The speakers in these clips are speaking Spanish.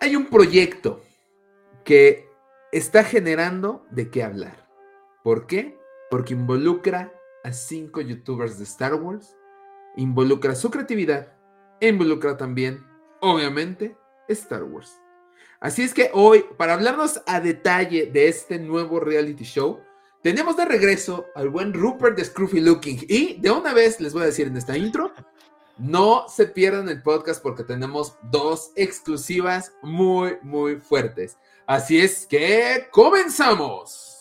hay un proyecto que está generando de qué hablar. ¿Por qué? Porque involucra a cinco youtubers de Star Wars, involucra su creatividad e involucra también, obviamente, Star Wars. Así es que hoy, para hablarnos a detalle de este nuevo reality show, tenemos de regreso al buen Rupert de Scruffy Looking. Y de una vez les voy a decir en esta intro, no se pierdan el podcast porque tenemos dos exclusivas muy, muy fuertes. Así es que comenzamos.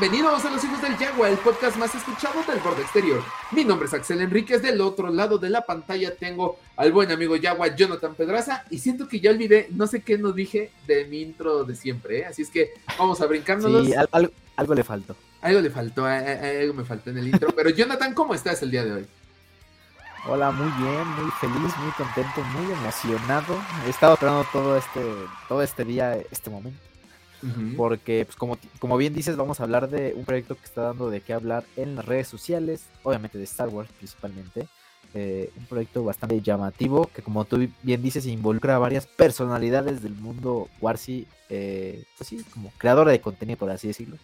Bienvenidos a Los Hijos del Yagua, el podcast más escuchado del borde exterior. Mi nombre es Axel Enríquez, del otro lado de la pantalla tengo al buen amigo Yagua, Jonathan Pedraza, y siento que ya olvidé, no sé qué nos dije de mi intro de siempre, ¿eh? así es que vamos a brincárnoslos. Sí, algo, algo le faltó. Algo le faltó, eh, eh, algo me faltó en el intro, pero Jonathan, ¿cómo estás el día de hoy? Hola, muy bien, muy feliz, muy contento, muy emocionado. He estado esperando todo este, todo este día, este momento porque, pues, como, como bien dices, vamos a hablar de un proyecto que está dando de qué hablar en las redes sociales, obviamente de Star Wars principalmente. Eh, un proyecto bastante llamativo que, como tú bien dices, involucra a varias personalidades del mundo Warsi, eh, pues sí, como creadora de contenido, por así decirlo.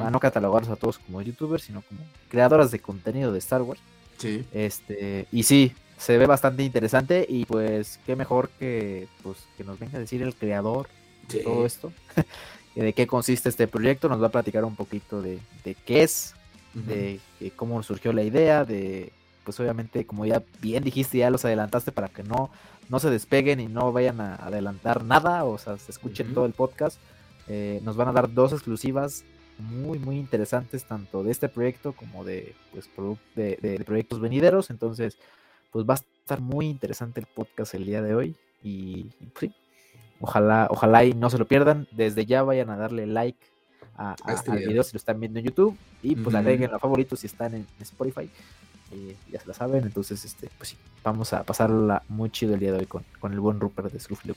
A no catalogarlos a todos como youtubers, sino como creadoras de contenido de Star Wars. Sí. Este, y sí, se ve bastante interesante y pues qué mejor que, pues, que nos venga a decir el creador de todo esto. de qué consiste este proyecto, nos va a platicar un poquito de, qué es, de, cómo surgió la idea, de, pues obviamente, como ya bien dijiste, ya los adelantaste para que no, no se despeguen y no vayan a adelantar nada, o sea, se escuchen todo el podcast. Eh, nos van a dar dos exclusivas muy, muy interesantes, tanto de este proyecto como de, pues, de proyectos venideros. Entonces, pues va a estar muy interesante el podcast el día de hoy. Y, pues, sí, Ojalá, ojalá y no se lo pierdan. Desde ya vayan a darle like a, este al video si lo están viendo en YouTube. Y pues agreguen a favoritos si están en Spotify. Eh, ya se la saben. Entonces, este, pues sí, vamos a pasarla muy chido el día de hoy con, con el buen Rupert de Scruffy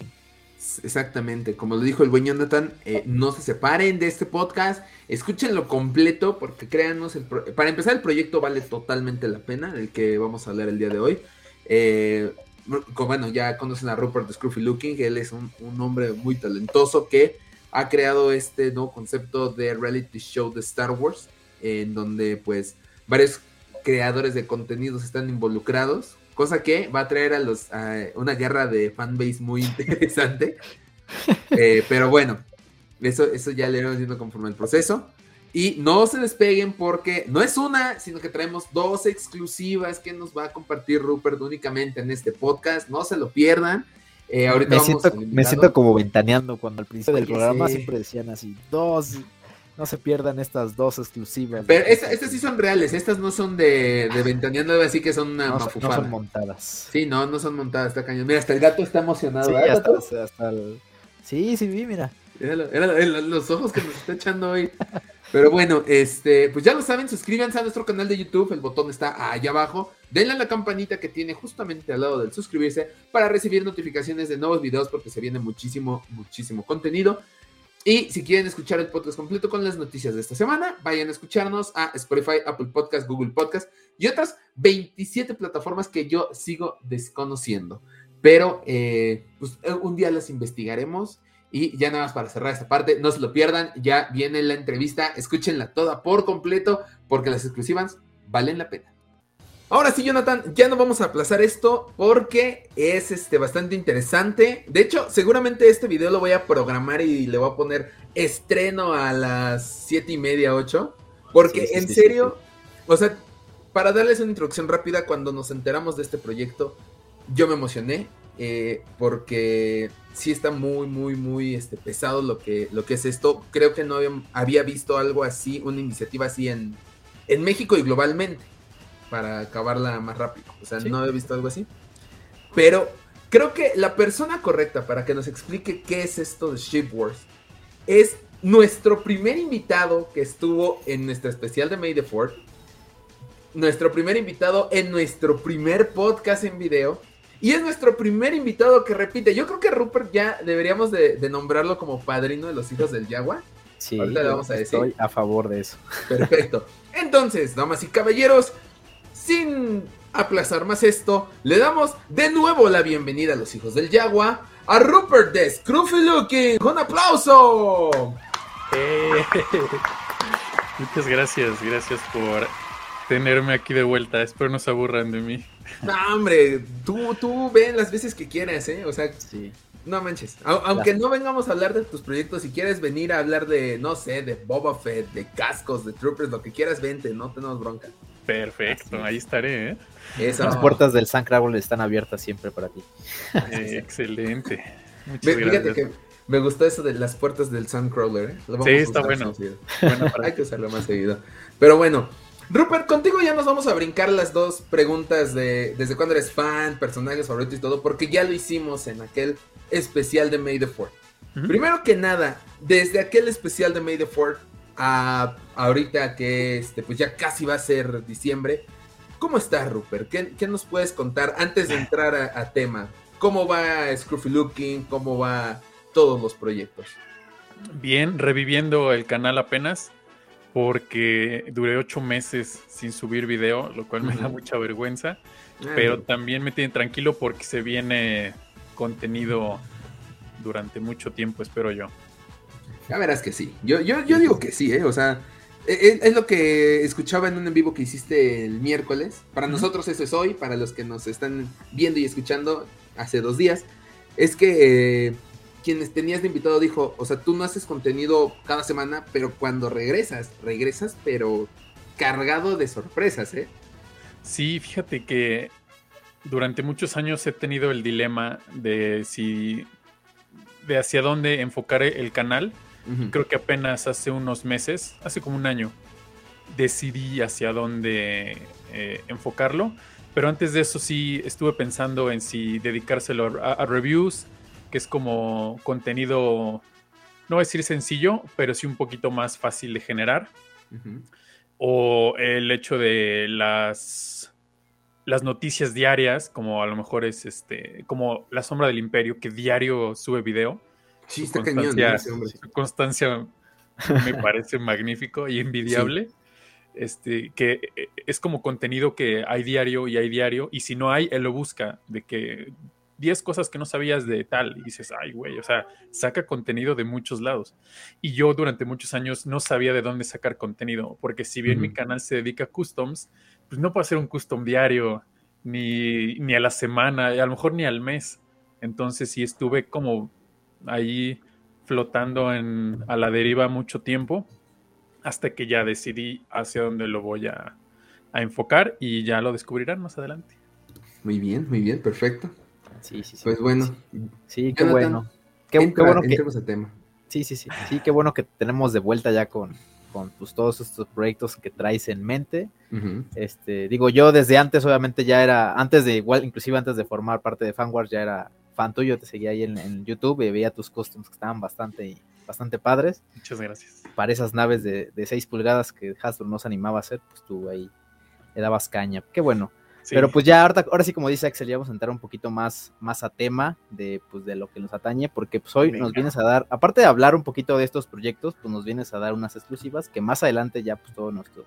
Exactamente, como lo dijo el buen Jonathan, eh, no se separen de este podcast, escúchenlo completo porque créanos, el para empezar el proyecto vale totalmente la pena, el que vamos a hablar el día de hoy. Eh, bueno, ya conocen a Rupert Scruffy Looking, él es un, hombre muy talentoso que ha creado este nuevo concepto de reality show de Star Wars, en donde pues varios creadores de contenidos están involucrados, cosa que va a traer a los una guerra de fanbase muy interesante. Eh, pero bueno, eso, eso ya le iremos viendo conforme el proceso. Y no se despeguen porque no es una, sino que traemos dos exclusivas que nos va a compartir Rupert únicamente en este podcast. No se lo pierdan. Eh, ahorita me, siento, me siento como ventaneando cuando al principio del programa siempre decían así, dos, no se pierdan estas dos exclusivas. Pero estas sí son reales, estas no son de, de ventaneando, así que son una no, No son montadas. Sí, no, no son montadas, está cañón. Mira, hasta el gato está emocionado. Sí, hasta, hasta el... sí, sí, vi, mira. Era, los ojos que nos está echando hoy. Pero bueno, este, pues ya lo saben, suscríbanse a nuestro canal de YouTube, el botón está allá abajo. Denle a la campanita que tiene justamente al lado del suscribirse para recibir notificaciones de nuevos videos porque se viene muchísimo, muchísimo contenido. Y si quieren escuchar el podcast completo con las noticias de esta semana, vayan a escucharnos a Spotify, Apple Podcast, Google Podcast y otras 27 plataformas que yo sigo desconociendo. Pero eh, pues, un día las investigaremos y ya nada más para cerrar esta parte, no se lo pierdan, ya viene la entrevista, escúchenla toda por completo, porque las exclusivas valen la pena. Ahora sí, Jonathan, ya no vamos a aplazar esto porque es este, bastante interesante. De hecho, seguramente este video lo voy a programar y le voy a poner estreno a las 7 y media, 8. Porque en serio, o sea, para darles una introducción rápida, cuando nos enteramos de este proyecto, yo me emocioné. Eh, porque sí está muy, muy, muy este, pesado lo que, lo que es esto. Creo que no había, visto algo así, una iniciativa así en, en México y globalmente. para acabarla más rápido. O sea, no he visto algo así. Pero creo que la persona correcta para que nos explique qué es esto de Ship Wars es nuestro primer invitado que estuvo en nuestra especial de May the Fourth. Nuestro primer invitado en nuestro primer podcast en video. Y es nuestro primer invitado que repite. Yo creo que Rupert ya deberíamos de, nombrarlo como padrino de los hijos del Yagua. Sí, Ahorita le vamos a decir. Estoy a favor de eso. Perfecto. Entonces, damas y caballeros, sin aplazar más esto, le damos de nuevo la bienvenida a los hijos del Yagua a Rupert de Scruffy Looking. ¡Un aplauso! Eh, muchas gracias, gracias por tenerme aquí de vuelta. Espero no se aburran de mí. No, hombre, tú, tú ven las veces que quieras, ¿eh? O sea, sí. no manches. aunque no vengamos a hablar de tus proyectos, si quieres venir a hablar de, no sé, de Boba Fett, de cascos, de troopers, lo que quieras, vente, no tenemos bronca. Perfecto, ahí estaré, ¿eh? Las puertas del San Crabble están abiertas siempre para ti. Eh, excelente. Muchas Fíjate que me gustó eso de las puertas del Suncrawler. ¿eh? sí, está bueno. Hay que usarlo más seguido. Pero bueno, Rupert, contigo ya nos vamos a brincar las dos preguntas de desde cuándo eres fan, personajes favoritos y todo, porque ya lo hicimos en aquel especial de May the Fourth. Primero que nada, desde aquel especial de May the Fourth a ahorita que este, pues ya casi va a ser diciembre, ¿cómo estás, Rupert? ¿Qué, nos puedes contar antes de entrar a, tema? ¿Cómo va Scruffy Looking? ¿Cómo va todos los proyectos? Bien, reviviendo el canal apenas porque duré ocho meses sin subir video, lo cual me da mucha vergüenza, ah, pero también me tiene tranquilo porque se viene contenido durante mucho tiempo, espero yo. Ya verás que sí, yo, yo, yo digo que sí, ¿eh? o sea, e, e, es, lo que escuchaba en un en vivo que hiciste el miércoles, para nosotros eso es hoy, para los que nos están viendo y escuchando hace dos días, es que... Eh, quienes tenías de invitado dijo, o sea, tú no haces contenido cada semana, pero cuando regresas, regresas, pero cargado de sorpresas, ¿eh? Sí, fíjate que durante muchos años he tenido el dilema de si, de hacia dónde enfocar el canal. Creo que apenas hace unos meses, hace como un año, decidí hacia dónde eh, enfocarlo. Pero antes de eso sí estuve pensando en si dedicárselo a reviews, que es como contenido, no voy a decir sencillo, pero sí un poquito más fácil de generar. O el hecho de las, las noticias diarias, como a lo mejor es este, como La Sombra del Imperio, que diario sube video. Sí, está constancia, Su constancia me parece magnífico y envidiable. Este, que eh, es como contenido que hay diario y hay diario, y si no hay, él lo busca, de que 10 cosas que no sabías de tal y dices, ay, güey, o sea, saca contenido de muchos lados. Y yo durante muchos años no sabía de dónde sacar contenido, porque si bien mi canal se dedica a customs, pues no puedo hacer un custom diario, ni, ni a la semana, a lo mejor ni al mes. Entonces sí estuve como ahí flotando en, a la deriva mucho tiempo, hasta que ya decidí hacia dónde lo voy a, a enfocar y ya lo descubrirán más adelante. Muy bien, muy bien, perfecto. Sí, sí, sí. Pues bueno. Sí, qué bueno. Qué, bueno que. tema. Sí, sí, sí. Sí, qué bueno que tenemos de vuelta ya con, con pues, todos estos proyectos que traes en mente. Este, digo, yo desde antes, obviamente, ya era, antes de, igual, inclusive antes de formar parte de Fanwars, ya era fan tuyo, te seguía ahí en, YouTube y veía tus costumes que estaban bastante, bastante padres. Muchas gracias. Para esas naves de, de 6 pulgadas que Hasbro no se animaba a hacer, pues tú ahí le dabas caña. Qué bueno. Pero pues ya ahora, ahora sí, como dice Axel, ya vamos a entrar un poquito más, más a tema de, pues, de lo que nos atañe, porque pues hoy nos vienes a dar, aparte de hablar un poquito de estos proyectos, pues nos vienes a dar unas exclusivas que más adelante ya pues todos nuestros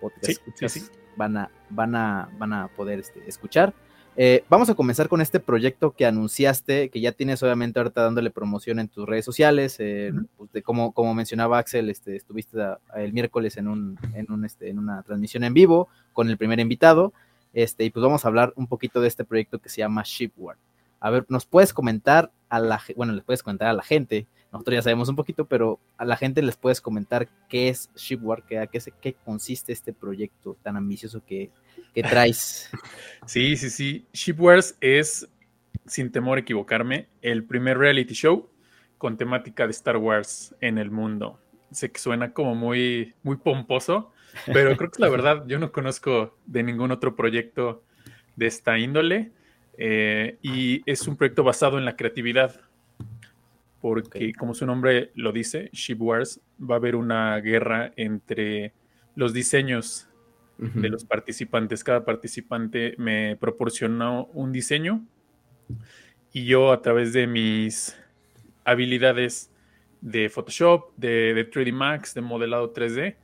podcasts van, a, van, a, van a poder este, escuchar. Eh, vamos a comenzar con este proyecto que anunciaste, que ya tienes obviamente ahorita dándole promoción en tus redes sociales. Eh, pues, de como, como mencionaba Axel, este, estuviste el miércoles en, un, en, un, este, en una transmisión en vivo con el primer invitado. Este, y pues vamos a hablar un poquito de este proyecto que se llama Shipward. A ver, ¿nos puedes comentar a la bueno, les puedes comentar a la gente, nosotros ya sabemos un poquito, pero a la gente les puedes comentar qué es Shipward, qué, qué, consiste este proyecto tan ambicioso que, que traes. Sí, sí, sí. Shipwars es, sin temor a equivocarme, el primer reality show con temática de Star Wars en el mundo. Sé que suena como muy, muy pomposo, Pero creo que es la verdad, yo no conozco de ningún otro proyecto de esta índole eh, y es un proyecto basado en la creatividad. Porque, como su nombre lo dice, Ship Wars, va a haber una guerra entre los diseños de los participantes. Cada participante me proporcionó un diseño y yo a través de mis habilidades de Photoshop, de, 3D Max, de modelado 3D,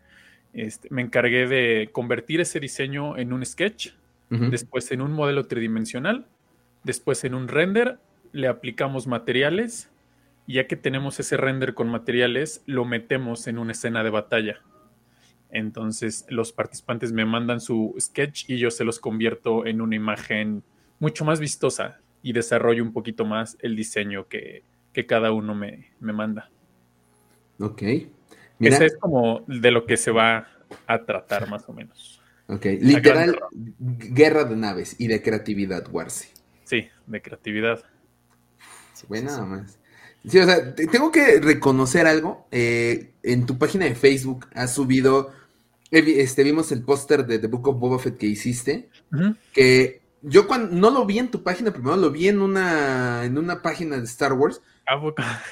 este, me encargué de convertir ese diseño en un sketch, después en un modelo tridimensional, después en un render, le aplicamos materiales y ya que tenemos ese render con materiales, lo metemos en una escena de batalla. Entonces los participantes me mandan su sketch y yo se los convierto en una imagen mucho más vistosa y desarrollo un poquito más el diseño que, cada uno me, manda. Ok. Ese es como de lo que se va a tratar más o menos. Ok, literal, guerra de naves y de creatividad, Warsi. Sí, de creatividad. bueno, nada más. Sí, o sea, tengo que reconocer algo. Eh, en tu página de Facebook has subido este, vimos el póster de The Book of Boba Fett que hiciste, que yo cuando no lo vi en tu página primero, lo vi en una, en una página de Star Wars.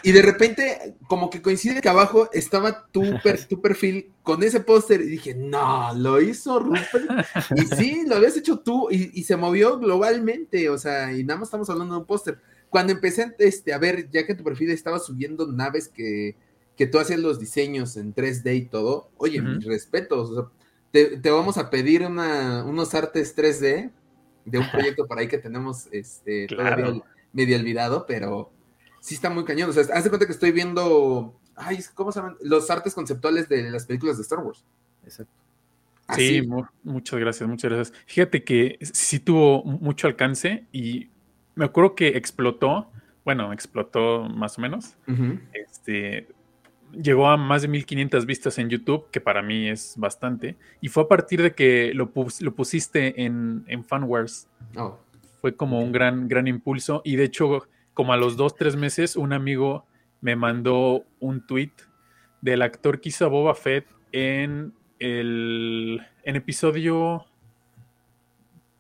Y de repente, como que coincide que abajo estaba tu, tu perfil con ese póster y dije, no, lo hizo Rupert. Y sí, lo habías hecho tú y, se movió globalmente, o sea, y nada más estamos hablando de un póster. Cuando empecé este, a ver, ya que tu perfil estaba subiendo naves que, que tú hacías los diseños en 3D y todo, oye, mis respetos, te, vamos a pedir unos artes 3D de un proyecto por ahí que tenemos este, todavía medio olvidado, pero sí está muy cañón. O sea, haz de cuenta que estoy viendo, ay, ¿cómo se llaman? Los artes conceptuales de las películas de Star Wars. Exacto. Sí, muchas gracias, muchas gracias. Fíjate que sí tuvo mucho alcance y me acuerdo que explotó, bueno, explotó más o menos. Este, llegó a más de 1500 vistas en YouTube, que para mí es bastante. Y fue a partir de que lo, lo pusiste en, en Fanwares. Oh. Fue como un gran, gran impulso. Y de hecho, como a los dos, tres meses, un amigo me mandó un tweet del actor que hizo a Boba Fett en el en episodio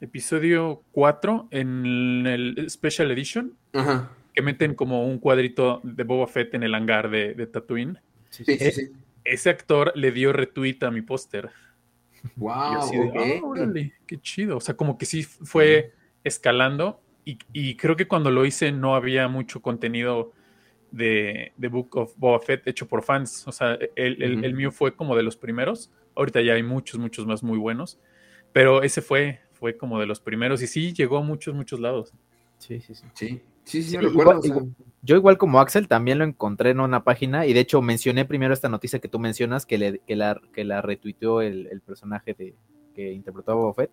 episodio 4 en el Special Edition. Ajá que meten como un cuadrito de Boba Fett en el hangar de, Tatooine. Sí, sí, sí, Ese actor le dio retweet a mi póster. Wow. Ah, órale, qué chido. O sea, como que sí fue escalando. Y, creo que cuando lo hice no había mucho contenido de, de, Book of Boba Fett hecho por fans. O sea, el, el, mío fue como de los primeros. Ahorita ya hay muchos, muchos más muy buenos. Pero ese fue, fue como de los primeros. Y sí, llegó a muchos, muchos lados. Sí, sí, sí. Sí, sí, sí, recuerdo. yo igual como Axel también lo encontré en una página y de hecho mencioné primero esta noticia que tú mencionas que, le, que, la, que la retuiteó el, personaje de, que interpretó a Boba Fett.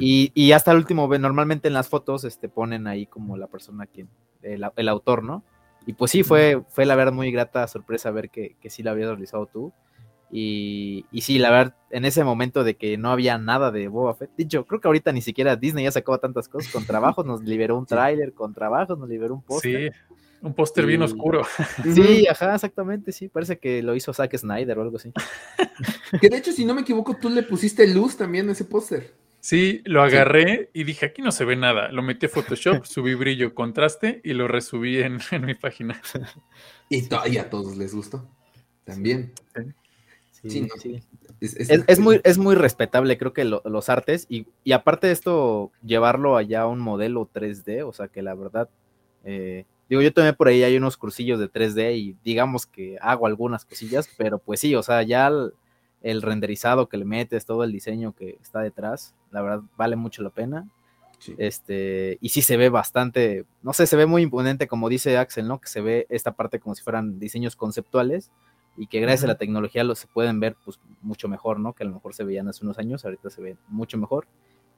Y, y, hasta el último, normalmente en las fotos este, ponen ahí como la persona quien, el, el autor, ¿no? Y pues sí, fue, fue la verdad muy grata sorpresa ver que, que sí la habías realizado tú. Y, y, sí, la verdad, en ese momento de que no había nada de Boba Fett, dicho, creo que ahorita ni siquiera Disney ya sacaba tantas cosas. Con trabajos nos liberó un tráiler, con trabajos nos liberó un póster. Sí, un póster bien oscuro. Sí, ajá, exactamente, sí. Parece que lo hizo Zack Snyder o algo así. Que de hecho, si no me equivoco, tú le pusiste luz también a ese póster. Sí, lo agarré y dije, aquí no se ve nada. Lo metí a Photoshop, subí brillo, contraste y lo resubí en, mi página. Y, a todos les gustó. También. Sí, Es, muy, es muy respetable, creo que los artes, y, aparte de esto, llevarlo allá a un modelo 3D, o sea que la verdad, eh, digo, yo también por ahí hay unos cursillos de 3D y digamos que hago algunas cosillas, pero pues sí, o sea, ya el, renderizado que le metes, todo el diseño que está detrás, la verdad vale mucho la pena. Este, y sí se ve bastante, no sé, se ve muy imponente, como dice Axel, ¿no? Que se ve esta parte como si fueran diseños conceptuales y que gracias a la tecnología lo se pueden ver pues mucho mejor, ¿no? Que a lo mejor se veían hace unos años, ahorita se ve mucho mejor.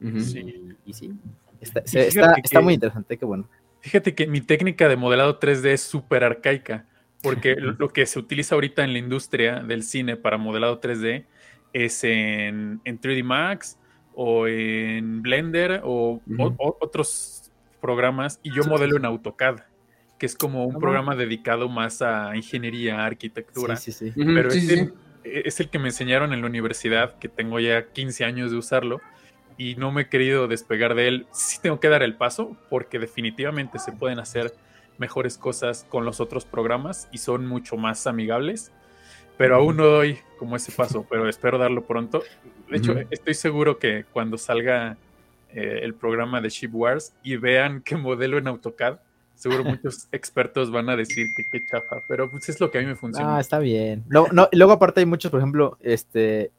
sí. Y, sí, está, está, muy interesante, qué bueno. Fíjate que mi técnica de modelado 3D es súper arcaica, porque lo que se utiliza ahorita en la industria del cine para modelado 3D es en, 3D Max o en Blender o, otros programas y yo modelo en AutoCAD que es como un programa dedicado más a ingeniería, arquitectura. Sí, sí, sí. Pero este, e, es el que me enseñaron en la universidad, que tengo ya 15 años de usarlo y no me he querido despegar de él. Sí tengo que dar el paso porque definitivamente se pueden hacer mejores cosas con los otros programas y son mucho más amigables, pero aún no doy como ese paso, pero espero darlo pronto. De hecho, estoy seguro que cuando salga eh, el programa de Ship Wars y vean qué modelo en AutoCAD, seguro muchos expertos van a decir que qué chafa, pero pues es lo que a mí me funciona. Ah, está bien. No, no, luego aparte hay muchos, por ejemplo, este,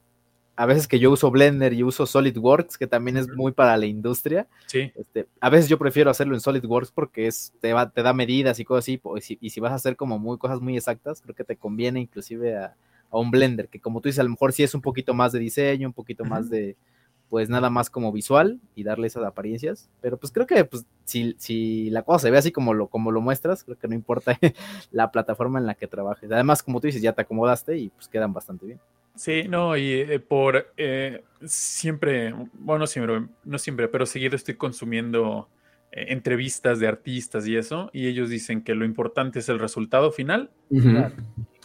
a veces que yo uso Blender y uso SolidWorks, que también es muy para la industria. Sí. Este, a veces yo prefiero hacerlo en SolidWorks porque es, te, va, te da medidas y cosas así, y si, vas a hacer como muy, cosas muy exactas, creo que te conviene inclusive a, un Blender, que como tú dices, a lo mejor sí es un poquito más de diseño, un poquito más de, pues nada más como visual y darle esas apariencias. Pero pues creo que pues, si, si la cosa se ve así como lo, como lo muestras, creo que no importa la plataforma en la que trabajes. Además, como tú dices, ya te acomodaste y pues quedan bastante bien. Sí, no, y eh, por eh, siempre, bueno, siempre, no siempre, pero seguido estoy consumiendo eh, entrevistas de artistas y eso, y ellos dicen que lo importante es el resultado final.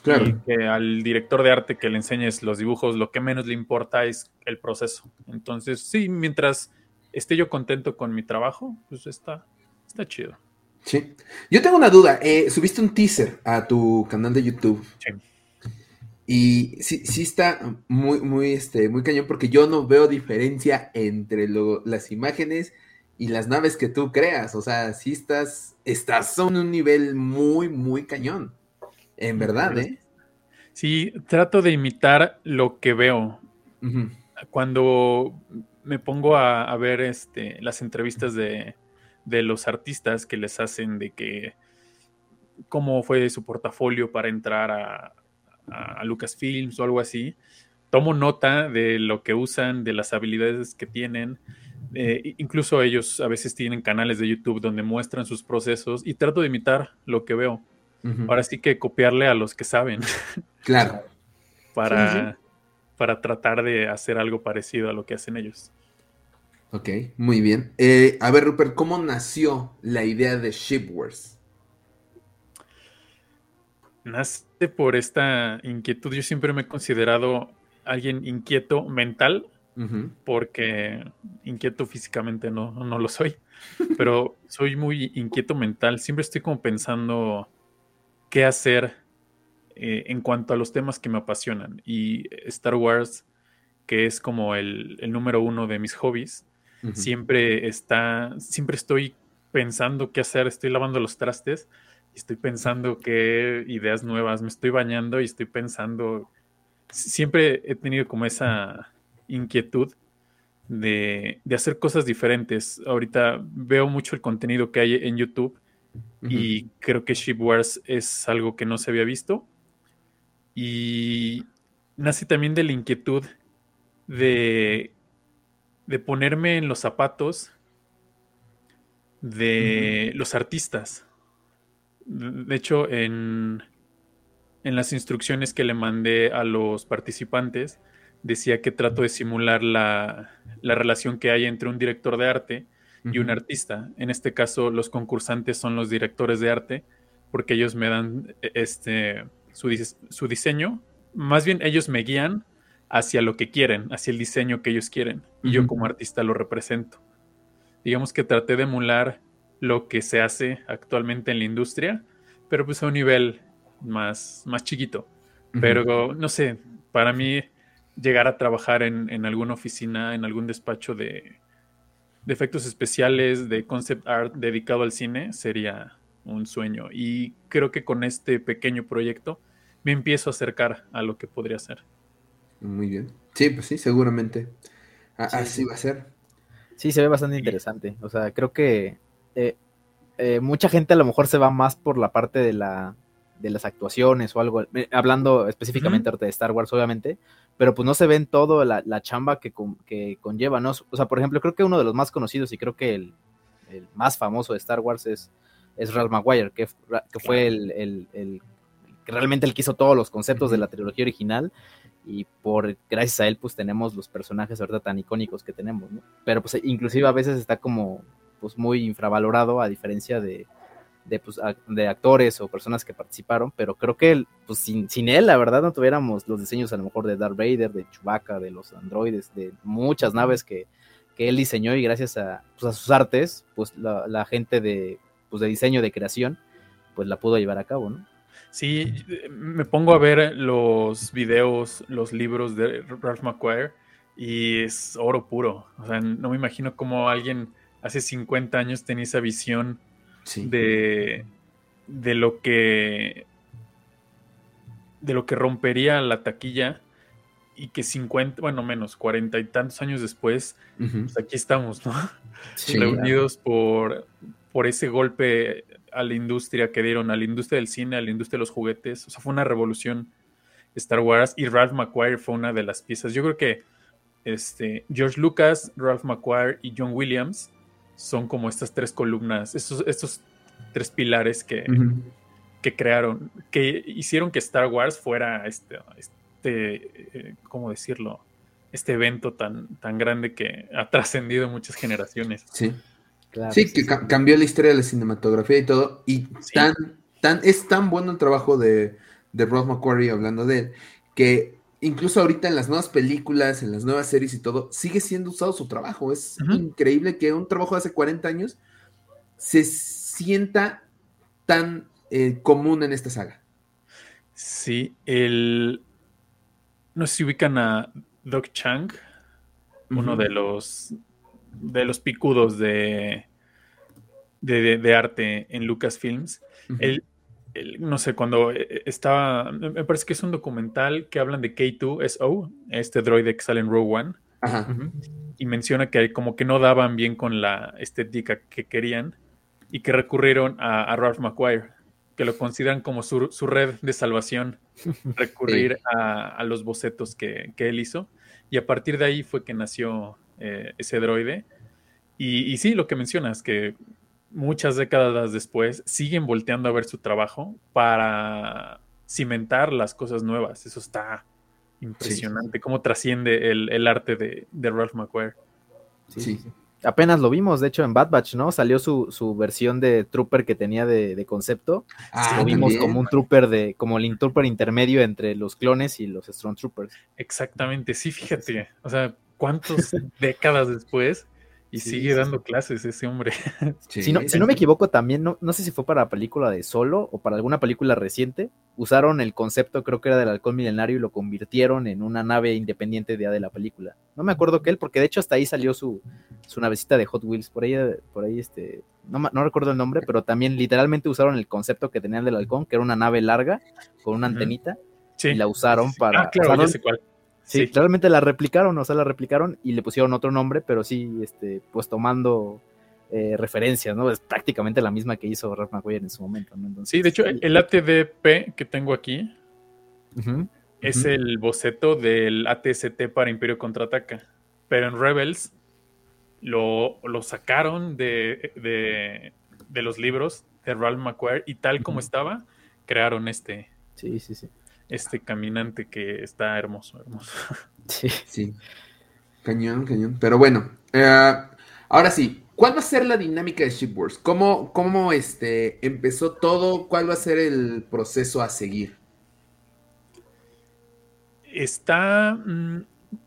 Claro. Y que al director de arte que le enseñes los dibujos, lo que menos le importa es el proceso. Entonces, sí, mientras esté yo contento con mi trabajo, pues está, está chido. Sí. Yo tengo una duda. Eh, subiste un teaser a tu canal de YouTube. Sí. Y sí, sí está muy, muy, este, muy cañón porque yo no veo diferencia entre las imágenes y las naves que tú creas. O sea, sí estás, estás a un nivel muy, muy cañón. En verdad, ¿eh? Sí, trato de imitar lo que veo. Cuando me pongo a, ver este, las entrevistas de, los artistas que les hacen de que cómo fue su portafolio para entrar a, a, Lucasfilms o algo así, tomo nota de lo que usan, de las habilidades que tienen. Eh, incluso ellos a veces tienen canales de YouTube donde muestran sus procesos y trato de imitar lo que veo. Ahora sí que copiarle a los que saben. Claro. para, para tratar de hacer algo parecido a lo que hacen ellos. Ok, muy bien. Eh, a ver, Rupert, ¿cómo nació la idea de Shipwars? Nace por esta inquietud. Yo siempre me he considerado alguien inquieto mental, porque inquieto físicamente no, no lo soy, pero soy muy inquieto mental. Siempre estoy como pensando qué hacer eh, en cuanto a los temas que me apasionan. Y Star Wars, que es como el, número uno de mis hobbies, siempre está, siempre estoy pensando qué hacer, estoy lavando los trastes y estoy pensando qué ideas nuevas, me estoy bañando y estoy pensando, siempre he tenido como esa inquietud de, de hacer cosas diferentes. Ahorita veo mucho el contenido que hay en YouTube y creo que Ship Wars es algo que no se había visto. Y nace también de la inquietud de, de ponerme en los zapatos de los artistas. De hecho, en, en las instrucciones que le mandé a los participantes, decía que trato de simular la, la relación que hay entre un director de arte y un artista. En este caso, los concursantes son los directores de arte, porque ellos me dan e, este, su, su diseño. Más bien, ellos me guían hacia lo que quieren, hacia el diseño que ellos quieren. Y yo como artista lo represento. Digamos que traté de emular lo que se hace actualmente en la industria, pero pues a un nivel más, más chiquito. Pero no sé, para mí llegar a trabajar en, en alguna oficina, en algún despacho de, de efectos especiales, de concept art dedicado al cine, sería un sueño. Y creo que con este pequeño proyecto me empiezo a acercar a lo que podría ser. Muy bien. Sí, pues sí, seguramente. así va a ser. Sí, se ve bastante interesante. O sea, creo que eh, eh, mucha gente a lo mejor se va más por la parte de la de las actuaciones o algo, eh, hablando específicamente de Star Wars, obviamente, pero pues no se ven todo la, la chamba que, que, conlleva, ¿no? O sea, por ejemplo, creo que uno de los más conocidos y creo que el, el más famoso de Star Wars es, es Ralph Maguire, que, que fue el, el, que realmente él quiso todos los conceptos de la trilogía original y por gracias a él pues tenemos los personajes verdad tan icónicos que tenemos, ¿no? Pero pues inclusive a veces está como pues muy infravalorado a diferencia de, de, pues, de actores o personas que participaron, pero creo que pues, sin, sin, él, la verdad, no tuviéramos los diseños a lo mejor de Darth Vader, de Chewbacca, de los androides, de muchas naves que, que él diseñó y gracias a, pues, a sus artes, pues la, la, gente de, pues, de diseño, de creación, pues la pudo llevar a cabo, ¿no? Sí, me pongo a ver los videos, los libros de Ralph McQuire y es oro puro. O sea, no me imagino cómo alguien hace 50 años tenía esa visión de, de lo que de lo que rompería la taquilla y que 50, bueno, menos, 40 y tantos años después, pues aquí estamos, ¿no? Reunidos por, por ese golpe a la industria que dieron, a la industria del cine, a la industria de los juguetes. O sea, fue una revolución Star Wars y Ralph McQuire fue una de las piezas. Yo creo que este, George Lucas, Ralph McQuire y John Williams son como estas tres columnas, estos, estos tres pilares que, que crearon, que hicieron que Star Wars fuera este, este eh, ¿cómo decirlo? Este evento tan, tan grande que ha trascendido muchas generaciones. Sí. sí, que cambió la historia de la cinematografía y todo. Y tan, tan, es tan bueno el trabajo de, de Ralph McQuarrie, hablando de él, que incluso ahorita en las nuevas películas, en las nuevas series y todo, sigue siendo usado su trabajo. Es increíble que un trabajo de hace 40 años se sienta tan eh, común en esta saga. Sí, el... No sé si ubican a Doc Chang, uno de los de los picudos de, de, arte en Lucasfilms. Él no sé, cuando eh, estaba, me parece que es un documental que hablan de K2SO, este droide que sale en Rogue One, y menciona que como que no daban bien con la estética que querían y que recurrieron a, Ralph McQuire, que lo consideran como su, red de salvación, recurrir a, los bocetos que, él hizo, y a partir de ahí fue que nació eh, ese droide. Y, y sí, lo que mencionas, que muchas décadas después, siguen volteando a ver su trabajo para cimentar las cosas nuevas. Eso está impresionante, cómo trasciende el, arte de, Ralph McQuarrie. Sí, Apenas lo vimos, de hecho, en Bad Batch, ¿no? Salió su, versión de Trooper que tenía de, concepto. Ah, lo vimos como un Trooper de, como el Trooper intermedio entre los clones y los Stormtroopers. Exactamente, sí, fíjate. O sea, ¿cuántas décadas después y sigue dando clases ese hombre. si, no, si no me equivoco, también, no, no sé si fue para la película de Solo o para alguna película reciente, usaron el concepto, creo que era del halcón milenario, y lo convirtieron en una nave independiente de, de la película. No me acuerdo que él, porque de hecho hasta ahí salió su, su navecita de Hot Wheels, por ahí, por ahí este, no, no recuerdo el nombre, pero también literalmente usaron el concepto que tenían del halcón, que era una nave larga con una antenita, y la usaron para... Ah, claro, ya sé cuál Sí, realmente la replicaron, o sea, la replicaron y le pusieron otro nombre, pero sí, este, pues tomando eh, referencias, ¿no? Es prácticamente la misma que hizo Ralph McQuarrie en su momento, ¿no? sí, de hecho, el ATDP que tengo aquí es el boceto del ATST para Imperio Contraataca, pero en Rebels lo, sacaron de, de, los libros de Ralph McQuarrie y tal como estaba, crearon este. Sí, sí, sí este caminante que está hermoso, hermoso. Sí. Sí. Cañón, cañón. Pero bueno, eh, ahora sí, ¿cuál va a ser la dinámica de Shipwars? ¿Cómo, cómo este, empezó todo? ¿Cuál va a ser el proceso a seguir? Está. Mm,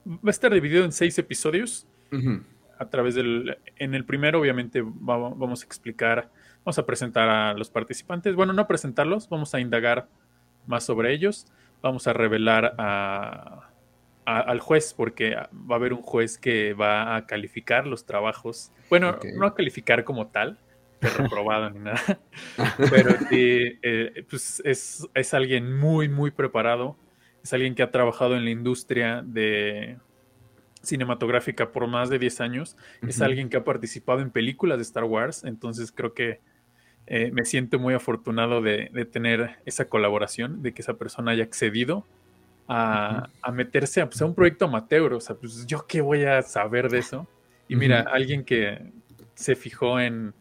va a estar dividido en seis episodios. A través del. En el primero, obviamente, vamos a explicar. Vamos a presentar a los participantes. Bueno, no a presentarlos, vamos a indagar más sobre ellos. Vamos a revelar al juez, porque va a haber un juez que va a calificar los trabajos. Bueno, no a calificar como tal, de reprobado ni nada, pero eh, pues es, es, alguien muy, muy preparado. Es alguien que ha trabajado en la industria de cinematográfica por más de 10 años. Es alguien que ha participado en películas de Star Wars, entonces creo que eh, me siento muy afortunado de, tener esa colaboración, de que esa persona haya accedido a, meterse pues, a, un proyecto amateur. O sea, pues yo qué voy a saber de eso. Y mira, alguien que se fijó en,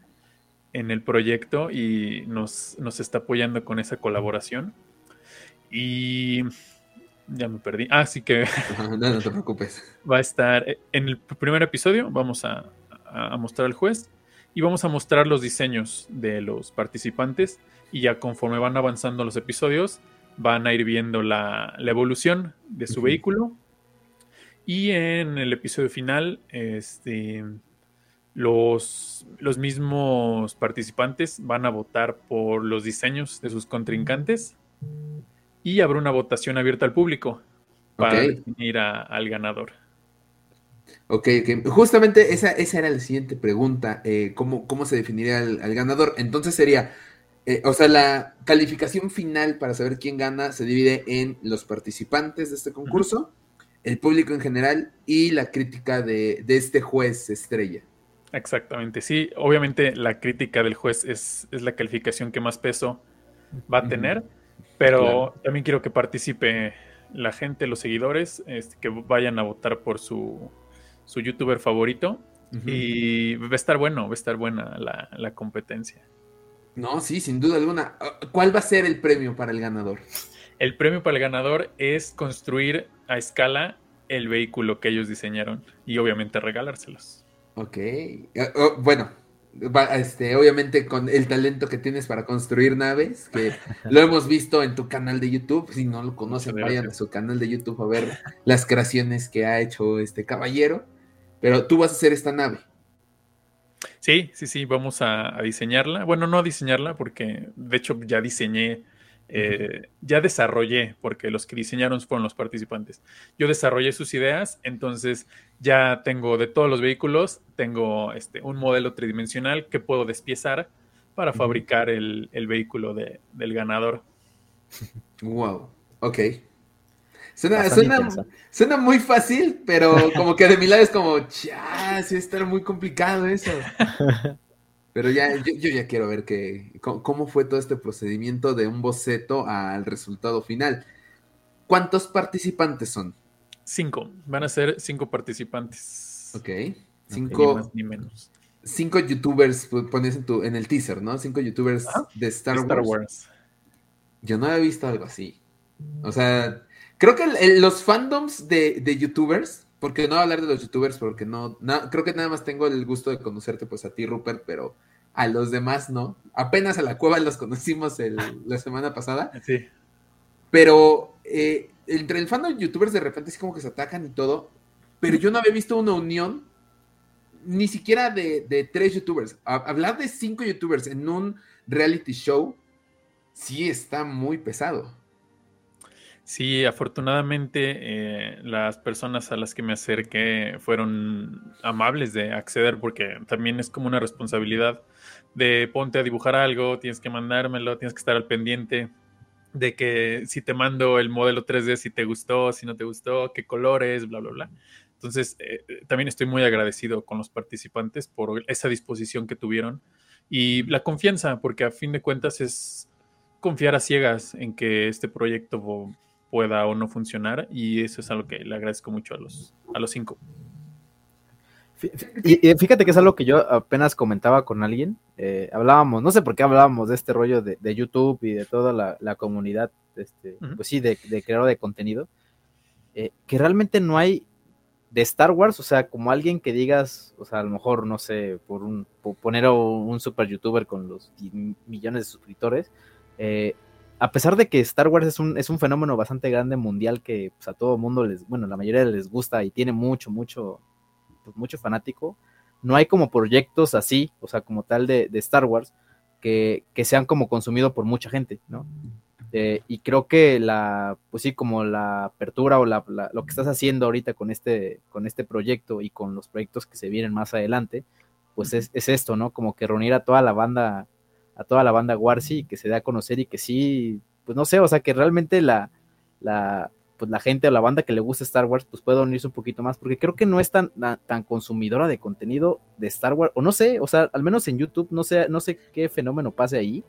el proyecto y nos, nos, está apoyando con esa colaboración. Y ya me perdí. Ah, sí que... no, no te preocupes. Va a estar en el primer episodio, vamos a, a mostrar al juez y vamos a mostrar los diseños de los participantes y ya conforme van avanzando los episodios van a ir viendo la, evolución de su vehículo. Y en el episodio final este, los, los mismos participantes van a votar por los diseños de sus contrincantes y habrá una votación abierta al público para definir al ganador. Ok, justamente esa, esa era la siguiente pregunta, eh, ¿cómo, ¿cómo, se definiría al, ganador? Entonces sería, eh, o sea, la calificación final para saber quién gana se divide en los participantes de este concurso, el público en general y la crítica de, este juez estrella. Exactamente, sí, obviamente la crítica del juez es, es la calificación que más peso va a tener, pero también quiero que participe la gente, los seguidores, este, que vayan a votar por su su youtuber favorito. Y va a estar bueno, va a estar buena la, competencia. No, sí, sin duda alguna. Ah, ¿Cuál va a ser el premio para el ganador? El premio para el ganador es construir a escala el vehículo que ellos diseñaron y obviamente regalárselos. Ok. Oh, bueno, este, obviamente con el talento que tienes para construir naves, que lo hemos visto en tu canal de YouTube. Si no lo conocen, vayan a su canal de YouTube a ver las creaciones que ha hecho este caballero. Pero tú vas a hacer esta nave. Sí, sí, sí, vamos a, diseñarla. Bueno, no a diseñarla porque de hecho ya diseñé, eh, ya desarrollé, porque los que diseñaron fueron los participantes. Yo desarrollé sus ideas, entonces ya tengo de todos los vehículos, tengo este, un modelo tridimensional que puedo despiezar para fabricar el, vehículo del ganador. Wow, ok. Suena, suena, muy fácil, pero como que de mi lado es como, ya, sí estar muy complicado eso. Pero ya, yo, ya quiero ver que, cómo fue todo este procedimiento de un boceto al resultado final. ¿Cuántos participantes son? Cinco. Van a ser cinco participantes. Ok. Cinco. ni menos. Cinco youtubers, pones en, tu, en el teaser, ¿no? Cinco youtubers de Star, Wars. Yo no había visto algo así. O sea, creo que los fandoms de, youtubers, porque no voy a hablar de los youtubers, porque no, creo que nada más tengo el gusto de conocerte, pues a ti, Rupert, pero a los demás no. Apenas a la cueva los conocimos la semana pasada. Sí. Pero eh, entre el fandom de youtubers de repente es como que se atacan y todo, pero yo no había visto una unión ni siquiera de, tres youtubers. hablar de cinco youtubers en un reality show sí está muy pesado. Sí, afortunadamente eh, las personas a las que me acerqué fueron amables de acceder porque también es como una responsabilidad de ponte a dibujar algo, tienes que mandármelo, tienes que estar al pendiente de que si te mando el modelo 3D, si te gustó, si no te gustó, qué colores, bla, bla, bla. Entonces, eh, eh, también estoy muy agradecido con los participantes por esa disposición que tuvieron y la confianza, porque a fin de cuentas es confiar a ciegas en que este proyecto pueda o no funcionar y eso es algo que le agradezco mucho a los, a los cinco. Y, fíjate que es algo que yo apenas comentaba con alguien. Eh, hablábamos, no sé por qué hablábamos de este rollo de, YouTube y de toda la, comunidad, este, pues sí, de, creador de contenido. Eh, que realmente no hay de Star Wars, o sea, como alguien que digas, o sea, a lo mejor, no sé, por, un, poner un super youtuber con los millones de suscriptores, eh, a pesar de que Star Wars es un, es un fenómeno bastante grande mundial que pues, a todo mundo les, bueno, la mayoría les gusta y tiene mucho, mucho pues, mucho fanático, no hay como proyectos así, o sea, como tal de, Star Wars, que, que, sean como consumido por mucha gente, ¿no? Eh, y creo que la, pues sí, como la apertura o la, lo que estás haciendo ahorita con este, con este proyecto y con los proyectos que se vienen más adelante, pues es, es esto, ¿no? Como que reunir a toda la banda, a toda la banda Warsi y que se dé a conocer y que sí, pues no sé, o sea, que realmente la, la, pues la gente o la banda que le gusta Star Wars, pues puede unirse un poquito más, porque creo que no es tan, tan consumidora de contenido de Star Wars, o no sé, o sea, al menos en YouTube, no sé, no sé qué fenómeno pase ahí,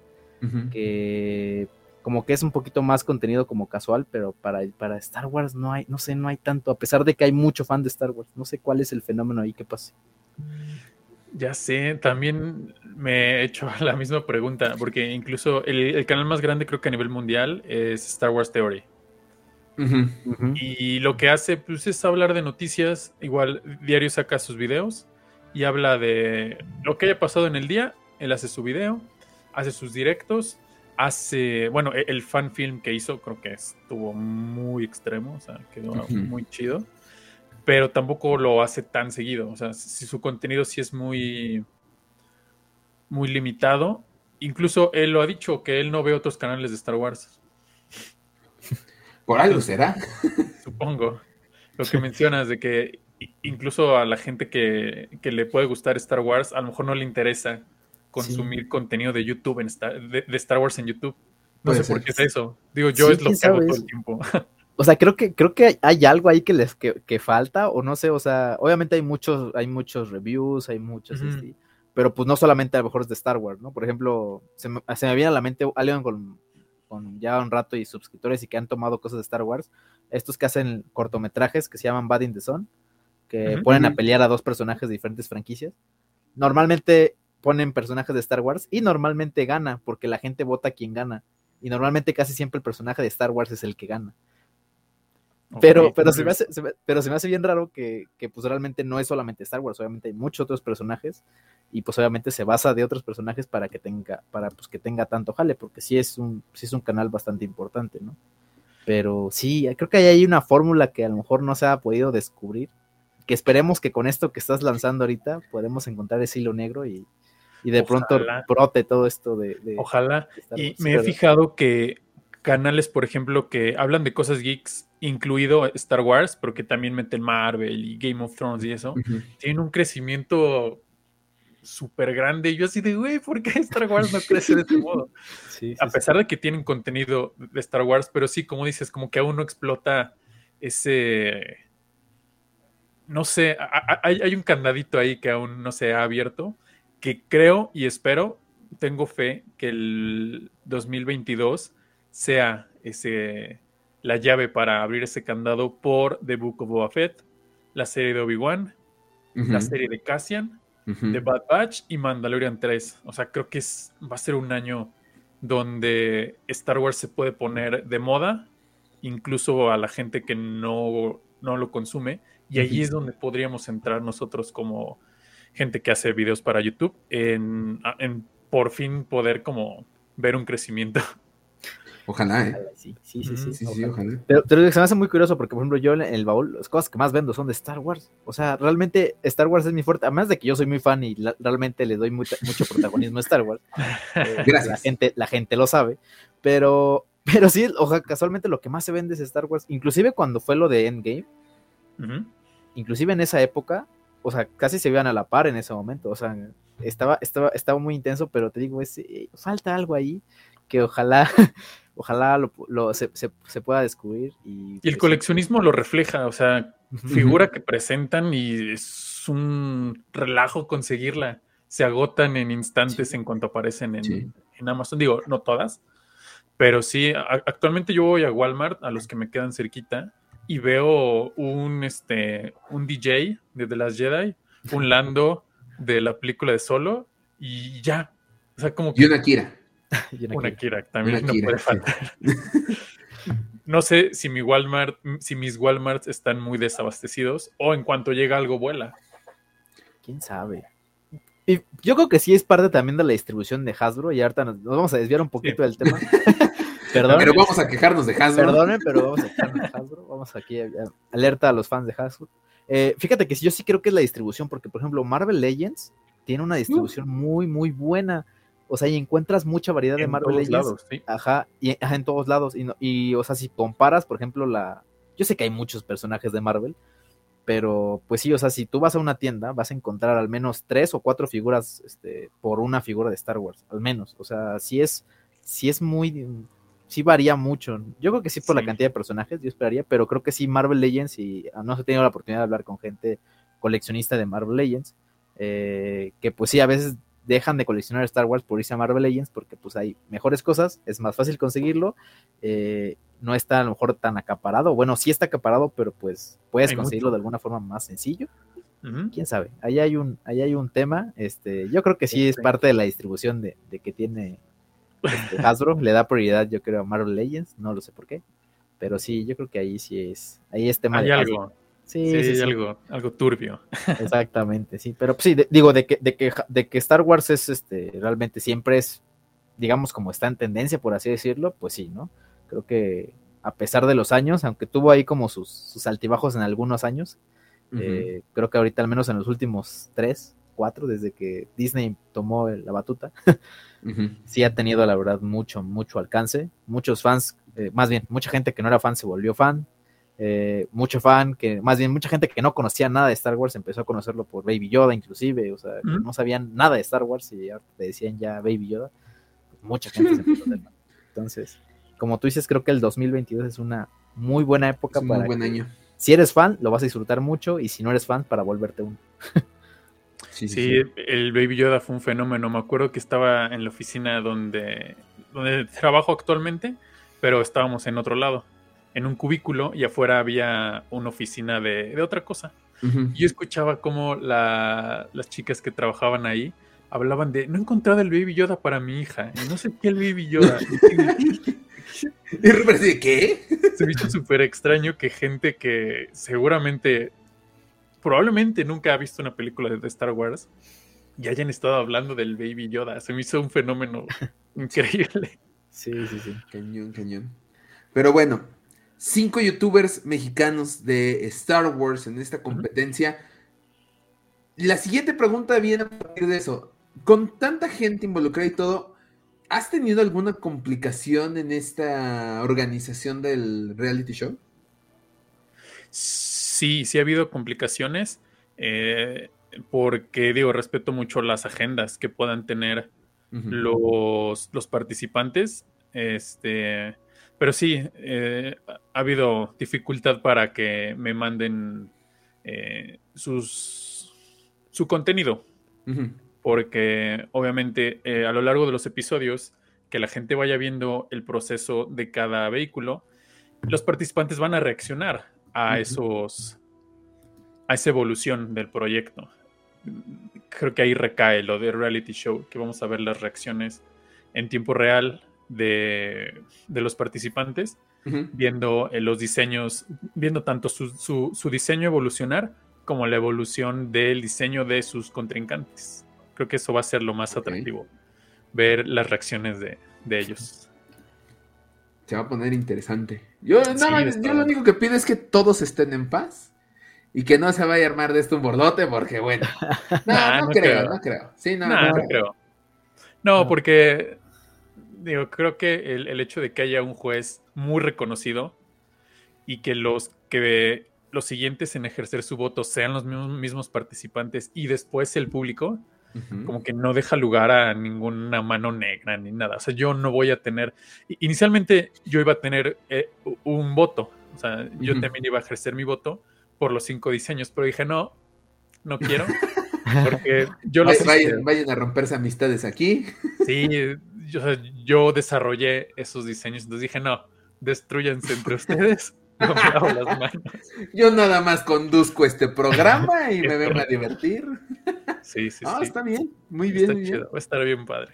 que como que es un poquito más contenido como casual, pero para, para Star Wars no hay, no sé, no hay tanto, a pesar de que hay mucho fan de Star Wars, no sé cuál es el fenómeno ahí que pase. Ya sé, también me he hecho la misma pregunta, porque incluso el, el canal más grande creo que a nivel mundial es Star Wars Theory. Y lo que hace pues, es hablar de noticias. Igual, diario saca sus videos y habla de lo que haya pasado en el día. Él hace su video, hace sus directos, hace, bueno, e-, el fan film que hizo creo que estuvo muy extremo, o sea, quedó muy chido, pero tampoco lo hace tan seguido, o sea, si su contenido sí es muy, muy limitado, incluso él lo ha dicho, que él no ve otros canales de Star Wars. Por algo será. Supongo. Lo que mencionas de que incluso a la gente que, le puede gustar Star Wars, a lo mejor no le interesa consumir contenido de YouTube, en de, Star Wars en YouTube. No sé por qué es eso. Digo, yo es lo que hago todo el tiempo. O sea, creo que, creo que hay algo ahí que les que, falta, o no sé, o sea, obviamente hay muchos, hay muchos reviews, hay muchos, este, pero pues no solamente a lo mejor es de Star Wars, ¿no? Por ejemplo, se me, se me viene a la mente alguien con, con ya un rato y suscriptores y que han tomado cosas de Star Wars, estos que hacen cortometrajes que se llaman Bad in the Sun, que ponen a pelear a dos personajes de diferentes franquicias. Normalmente ponen personajes de Star Wars y normalmente gana, porque la gente vota quien gana. Y normalmente casi siempre el personaje de Star Wars es el que gana. Pero, pero, se me hace, pero se me hace bien raro que, que, pues realmente no es solamente Star Wars, obviamente hay muchos otros personajes y pues obviamente se basa de otros personajes para que tenga, para pues que tenga tanto jale, porque sí es un, sí es un canal bastante importante, ¿no? Pero sí, creo que hay una fórmula que a lo mejor no se ha podido descubrir, que esperemos que con esto que estás lanzando ahorita podemos encontrar ese hilo negro y, de pronto brote todo esto de... Ojalá. y me he fijado que canales, por ejemplo, que hablan de cosas geeks, incluido Star Wars, pero que también meten Marvel y Game of Thrones y eso, tienen un crecimiento súper grande. Y yo así de, güey, ¿por qué Star Wars no crece de este modo? a pesar de que tienen contenido de Star Wars, pero sí, como dices, como que aún no explota ese... No sé, hay, un candadito ahí que aún no se ha abierto, que creo y espero, tengo fe que el 2022 sea ese, la llave para abrir ese candado por The Book of Boba Fett, la serie de Obi-Wan, la serie de Cassian de Bad Batch y Mandalorian 3. O sea, creo que es, va a ser un año donde Star Wars se puede poner de moda, incluso a la gente que no, no lo consume. Y ahí es donde podríamos entrar nosotros como gente que hace videos para YouTube en, en por fin poder como ver un crecimiento Ojalá, ¿eh? Sí, sí, sí, sí, ojalá. Pero, pero, se me hace muy curioso porque, por ejemplo, yo en el baúl, las cosas que más vendo son de Star Wars. O sea, realmente Star Wars es mi fuerte, además de que yo soy muy fan y realmente le doy mucho protagonismo a Star Wars. Eh, Gracias. La gente, la gente lo sabe. Pero, pero sí, o sea, casualmente lo que más se vende es Star Wars. Inclusive cuando fue lo de Endgame, inclusive en esa época, o sea, casi se iban a la par en ese momento. O sea, estaba, estaba, estaba muy intenso, pero te digo, es, eh, falta algo ahí que ojalá ojalá lo, se, pueda descubrir. Y, el pues, coleccionismo lo refleja, o sea, figura que presentan y es un relajo conseguirla. Se agotan en instantes en cuanto aparecen en, Amazon. Digo, no todas, pero sí, actualmente yo voy a Walmart, a los que me quedan cerquita, y veo un, este, un DJ de The Last Jedi, un Lando de la película de Solo, y ya. O sea, como que... Y una Kira. una, Kira. también no puede faltar. no sé si mi Walmart, si mis Walmarts están muy desabastecidos o en cuanto llega algo vuela. ¿Quién sabe? Y yo creo que sí es parte también de la distribución de Hasbro y ahorita nos, vamos a desviar un poquito del tema. Perdón. Pero vamos a quejarnos de Hasbro. Perdonen, pero vamos a quejarnos de Hasbro. Vamos aquí, a, alerta a los fans de Hasbro. Eh, fíjate que yo sí creo que es la distribución, porque por ejemplo Marvel Legends tiene una distribución muy, muy buena. O sea, y encuentras mucha variedad de Marvel Legends. Lados, sí. Ajá, y en todos lados. Y, y, o sea, si comparas, por ejemplo, la. Yo sé que hay muchos personajes de Marvel, pero pues sí, o sea, si tú vas a una tienda, vas a encontrar al menos tres o cuatro figuras este, por una figura de Star Wars, al menos. O sea, sí es, sí es muy. Sí varía mucho. Yo creo que sí por la cantidad de personajes, yo esperaría, pero creo que sí Marvel Legends, y ah, no he tenido la oportunidad de hablar con gente coleccionista de Marvel Legends, eh, que pues sí, a veces dejan de coleccionar Star Wars por irse a Marvel Legends porque pues hay mejores cosas, es más fácil conseguirlo, eh, no está a lo mejor tan acaparado, bueno, sí está acaparado, pero pues puedes conseguirlo de alguna forma más sencillo. Quién sabe, ahí hay un, ahí hay un tema, este, yo creo que sí es parte de la distribución de, que tiene este, Hasbro, le da prioridad yo creo a Marvel Legends, no lo sé por qué, pero sí, yo creo que ahí sí es, ahí es tema hay algo. Sí, sí, algo, algo turbio. Exactamente, sí. Pero sí, digo, de que, de, que, de que Star Wars es este, realmente siempre es, digamos, como está en tendencia, por así decirlo, pues sí, ¿no? Creo que a pesar de los años, aunque tuvo ahí como sus, altibajos en algunos años, eh, creo que ahorita al menos en los últimos tres, cuatro, desde que Disney tomó la batuta, sí ha tenido la verdad mucho, mucho alcance. Muchos fans, eh, más bien, mucha gente que no era fan se volvió fan. Eh, mucho fan que, más bien, mucha gente que no conocía nada de Star Wars empezó a conocerlo por Baby Yoda, inclusive, o sea, no sabían nada de Star Wars y ya te decían ya Baby Yoda. mucha gente se empezó a Entonces, como tú dices, creo que el 2022 es una muy buena época para. Muy buen año. Si eres fan, lo vas a disfrutar mucho, y si no eres fan, para volverte uno. sí, el Baby Yoda fue un fenómeno. Me acuerdo que estaba en la oficina donde, donde trabajo actualmente, pero estábamos en otro lado, en un cubículo, y afuera había una oficina de, otra cosa. Y yo escuchaba como las chicas que trabajaban ahí hablaban de no he encontrado el Baby Yoda para mi hija, y no sé qué el Baby Yoda. Y Rupert ¿qué? Se me hizo súper extraño que gente que seguramente, probablemente nunca ha visto una película de Star Wars y hayan estado hablando del Baby Yoda. Se me hizo un fenómeno increíble. Sí, sí, sí. Cañón, cañón. Pero bueno, cinco youtubers mexicanos de Star Wars en esta competencia. La siguiente pregunta viene a partir de eso. Con tanta gente involucrada y todo, ¿Has tenido alguna complicación en esta organización del reality show? Sí, sí ha habido complicaciones. Eh, porque, digo, respeto mucho las agendas que puedan tener los, los, participantes. Este, pero sí, eh, ha habido dificultad para que me manden eh, sus, su contenido. Porque obviamente eh, a lo largo de los episodios, que la gente vaya viendo el proceso de cada vehículo, los participantes van a reaccionar a esos a esa evolución del proyecto. Creo que ahí recae lo de reality show, que vamos a ver las reacciones en tiempo real de, los participantes, viendo eh, los diseños, viendo tanto su, su diseño evolucionar como la evolución del diseño de sus contrincantes. Creo que eso va a ser lo más atractivo, ver las reacciones de, ellos. Se va a poner interesante. Yo, yo lo único que pido es que todos estén en paz y que no se vaya a armar de esto un bordote, porque bueno. No, no, creo, no creo. Sí, no, no, creo. No, porque digo, creo que el, el, hecho de que haya un juez muy reconocido y que los que los siguientes en ejercer su voto sean los mismos, mismos participantes y después el público, como que no deja lugar a ninguna mano negra ni nada. O sea, yo no voy a tener, inicialmente yo iba a tener eh, un voto, o sea, yo también iba a ejercer mi voto por los cinco diseños, pero dije, no, no quiero. Porque yo los vayan, vayan, a romperse amistades aquí. Sí, yo, yo desarrollé esos diseños, entonces dije, no, destruyanse entre ustedes. Yo nada más conduzco este programa y me vengo a divertir. Sí, sí, ah, está bien, muy bien. Va a estar bien padre.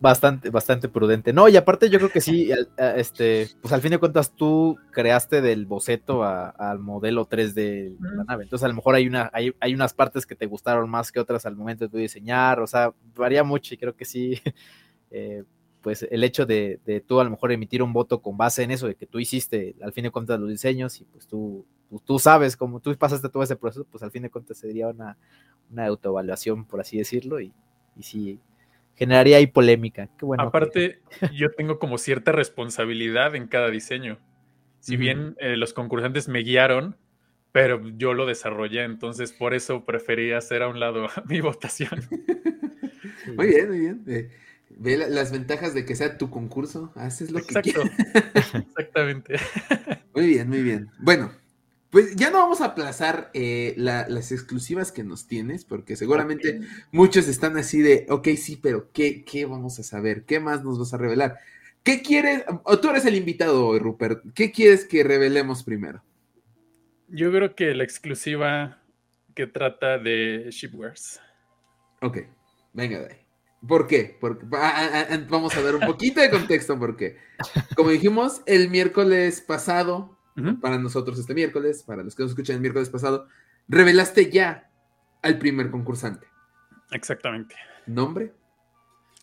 bastante, bastante prudente. No, y aparte yo creo que sí, este, pues al fin de cuentas tú creaste del boceto al modelo 3 de la nave. Entonces a lo mejor hay una, hay, hay unas partes que te gustaron más que otras al momento de diseñar. O sea, varía mucho y creo que sí. Eh, pues el hecho de, tú a lo mejor emitir un voto con base en eso, de que tú hiciste al fin de cuentas los diseños y pues tú, tú, sabes cómo tú pasaste todo ese proceso, pues al fin de cuentas sería una, una autoevaluación, por así decirlo, y, y sí generaría ahí polémica. Qué bueno Aparte, yo tengo como cierta responsabilidad en cada diseño. Si bien eh, los concursantes me guiaron, pero yo lo desarrollé, entonces por eso preferí hacer a un lado mi votación. Muy bien, muy bien. Eh, Ve las ventajas de que sea tu concurso, haces lo que quieras. Exactamente. Muy bien, muy bien. Bueno, pues ya no vamos a aplazar eh, las exclusivas que nos tienes, porque seguramente muchos están así de, ok, sí, pero ¿qué, ¿qué vamos a saber? ¿Qué más nos vas a revelar? ¿Qué quieres? O tú eres el invitado hoy, Rupert. ¿Qué quieres que revelemos primero? Yo creo que la exclusiva que trata de Shipwares. Ok, venga de ahí. ¿Por qué? Porque, vamos a dar un poquito de contexto porque, como dijimos, el miércoles pasado para nosotros este miércoles, para los que nos escuchan el miércoles pasado, revelaste ya al primer concursante. Exactamente. ¿Nombre?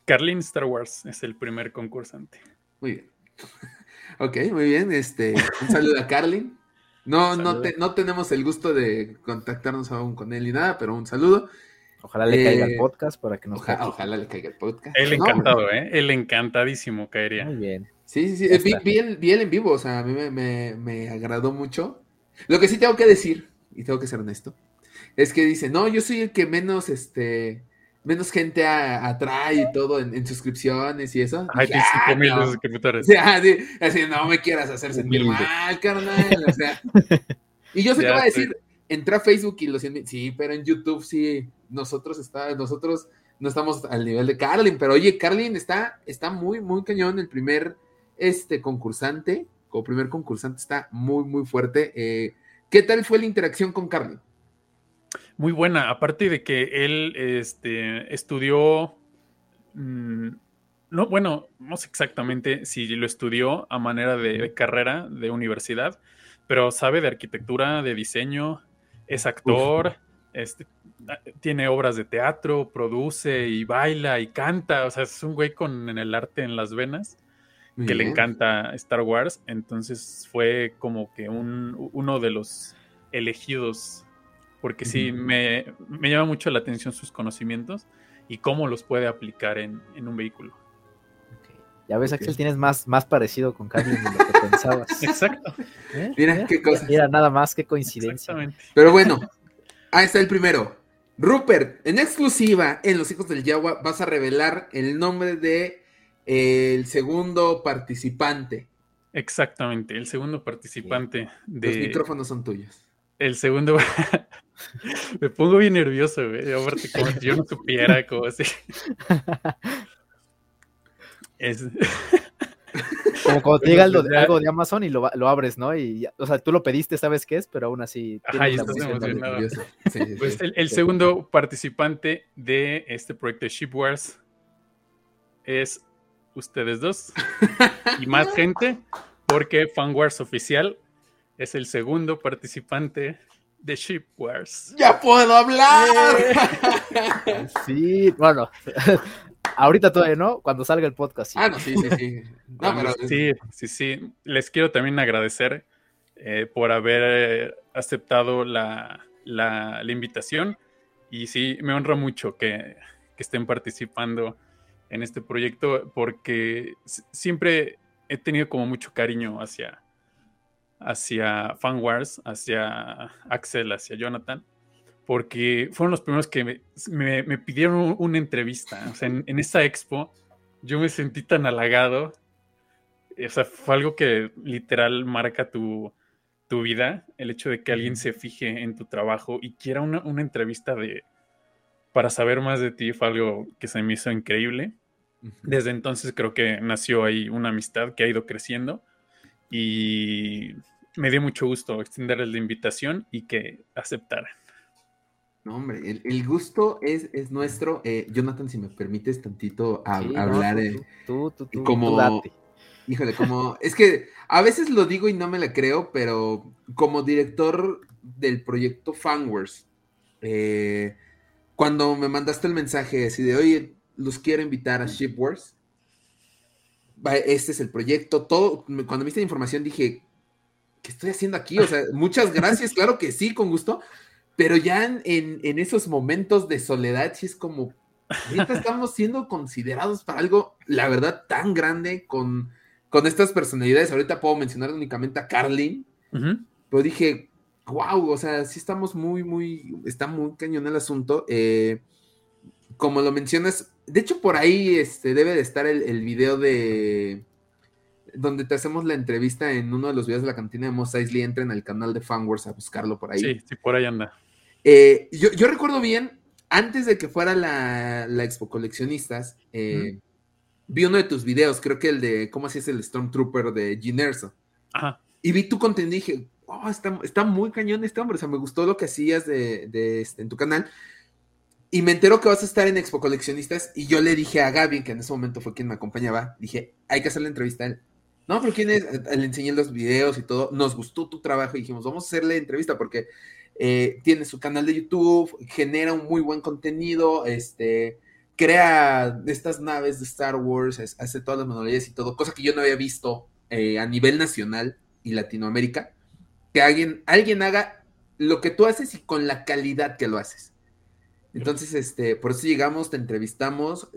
Carlin Star Wars es el primer concursante. Muy bien. ok, muy bien. Este, un saludo a Carlin. No, no, no tenemos el gusto de contactarnos aún con él ni nada, pero un saludo. Ojalá le caiga el eh, podcast para que nos Ojalá le caiga el podcast. Él encantado, ¿eh? Él encantadísimo caería. Muy bien. Sí, sí, sí. Vi, el, en vivo, o sea, a mí me, agradó mucho. Lo que sí tengo que decir, y tengo que ser honesto, es que dice, no, yo soy el que menos, este, menos gente atrae y todo en, suscripciones y eso. Ay, tienes ah, mil suscriptores. así, no me quieras hacer sentir mal, carnal. O sea. Y yo sé que va a decir, entré a Facebook y lo siento, sí, pero en YouTube sí, nosotros está, nosotros no estamos al nivel de Carlin, pero oye, Carlin está, está muy, muy cañón, el primer este concursante, como primer concursante está muy, muy fuerte. Eh, ¿Qué tal fue la interacción con Carlin? Muy buena, aparte de que él este, estudió, mm, no, bueno, no sé exactamente si lo estudió a manera de, carrera de universidad, pero sabe de arquitectura, de diseño, es actor, este, tiene obras de teatro, produce y baila y canta, o sea, es un güey con en el arte en las venas que le encanta Star Wars, entonces fue como que un, uno de los elegidos, porque sí, me, llama mucho la atención sus conocimientos y cómo los puede aplicar en, un vehículo. Ya ves, Axel, tienes más, más parecido con Carlin de lo que pensabas. Exacto. ¿Eh? Mira, qué cosa. Mira, nada más, qué coincidencia. Pero bueno, ahí está el primero. Rupert, en exclusiva en Los Hijos del Yagua vas a revelar el nombre de el segundo participante. Exactamente, el segundo participante de. Los micrófonos son tuyos. El segundo. Me pongo bien nervioso, güey. Aparte, como si yo no supiera, como así. Es... Como cuando te llega algo, de Amazon y lo, lo, abres, ¿no? Y, o sea, tú lo pediste, sabes qué es, pero aún así. Ajá, estás emocionado. pues el, el, segundo participante de este proyecto de Shipwares es ustedes dos y más gente, porque Fanwars Oficial es el segundo participante de Shipwars. ¡Ya puedo hablar! Sí, bueno, ahorita todavía no, cuando salga el podcast. Sí. Ah, no, sí, sí, sí. sí, sí, sí. Les quiero también agradecer eh, por haber aceptado la, la, invitación y sí, me honra mucho que, que estén participando en este proyecto porque siempre he tenido como mucho cariño hacia, hacia Fanwars, hacia Axel, hacia Jonathan, porque fueron los primeros que me, pidieron una entrevista. O sea, en, en, esa expo yo me sentí tan halagado. O sea, fue algo que literal marca tu, tu vida, el hecho de que alguien se fije en tu trabajo y quiera una, una entrevista de, para saber más de ti fue algo que se me hizo increíble. Desde entonces creo que nació ahí una amistad que ha ido creciendo y me dio mucho gusto extenderles la invitación y que aceptaran. No, hombre, el, gusto es, es nuestro. Eh, Jonathan, si me permites tantito hablar. tú, tú, tú, como, híjole, como, es que a veces lo digo y no me la creo, pero como director del proyecto Fanwars, eh, cuando me mandaste el mensaje así de, oye, los quiero invitar a Shipwars. Este es el proyecto. Todo, cuando me diste la información dije, ¿qué estoy haciendo aquí? O sea, muchas gracias, claro que sí, con gusto. Pero ya en, esos momentos de soledad, sí es como, ahorita estamos siendo considerados para algo, la verdad, tan grande con, con estas personalidades. Ahorita puedo mencionar únicamente a Carlin, pero dije, wow, o sea, sí estamos muy, muy, está muy cañón el asunto. Eh, como lo mencionas, de hecho por ahí este, debe de estar el, el, video de donde te hacemos la entrevista en uno de los videos de la cantina de Mos Eisley, entren al canal de Fanwars a buscarlo por ahí. Sí, sí, por ahí anda. Eh, yo, recuerdo bien, antes de que fuera la, la Expo Coleccionistas, eh, vi uno de tus videos, creo que el de cómo hacías el Stormtrooper de Ginerso. Ajá. Y vi tu contenido y dije, oh, está, está, muy cañón este hombre, o sea, me gustó lo que hacías de, de este, en tu canal. Y me enteró que vas a estar en Expo Coleccionistas y yo le dije a Gaby, que en ese momento fue quien me acompañaba, dije, hay que hacer la entrevista a él. no, pero quién es, le enseñé los videos y todo, nos gustó tu trabajo y dijimos, vamos a hacerle entrevista porque eh, tiene su canal de YouTube, genera un muy buen contenido, este, crea estas naves de Star Wars, hace todas las manualidades y todo, cosa que yo no había visto eh, a nivel nacional y Latinoamérica, que alguien, alguien haga lo que tú haces y con la calidad que lo haces. Entonces, este, por eso llegamos, te entrevistamos,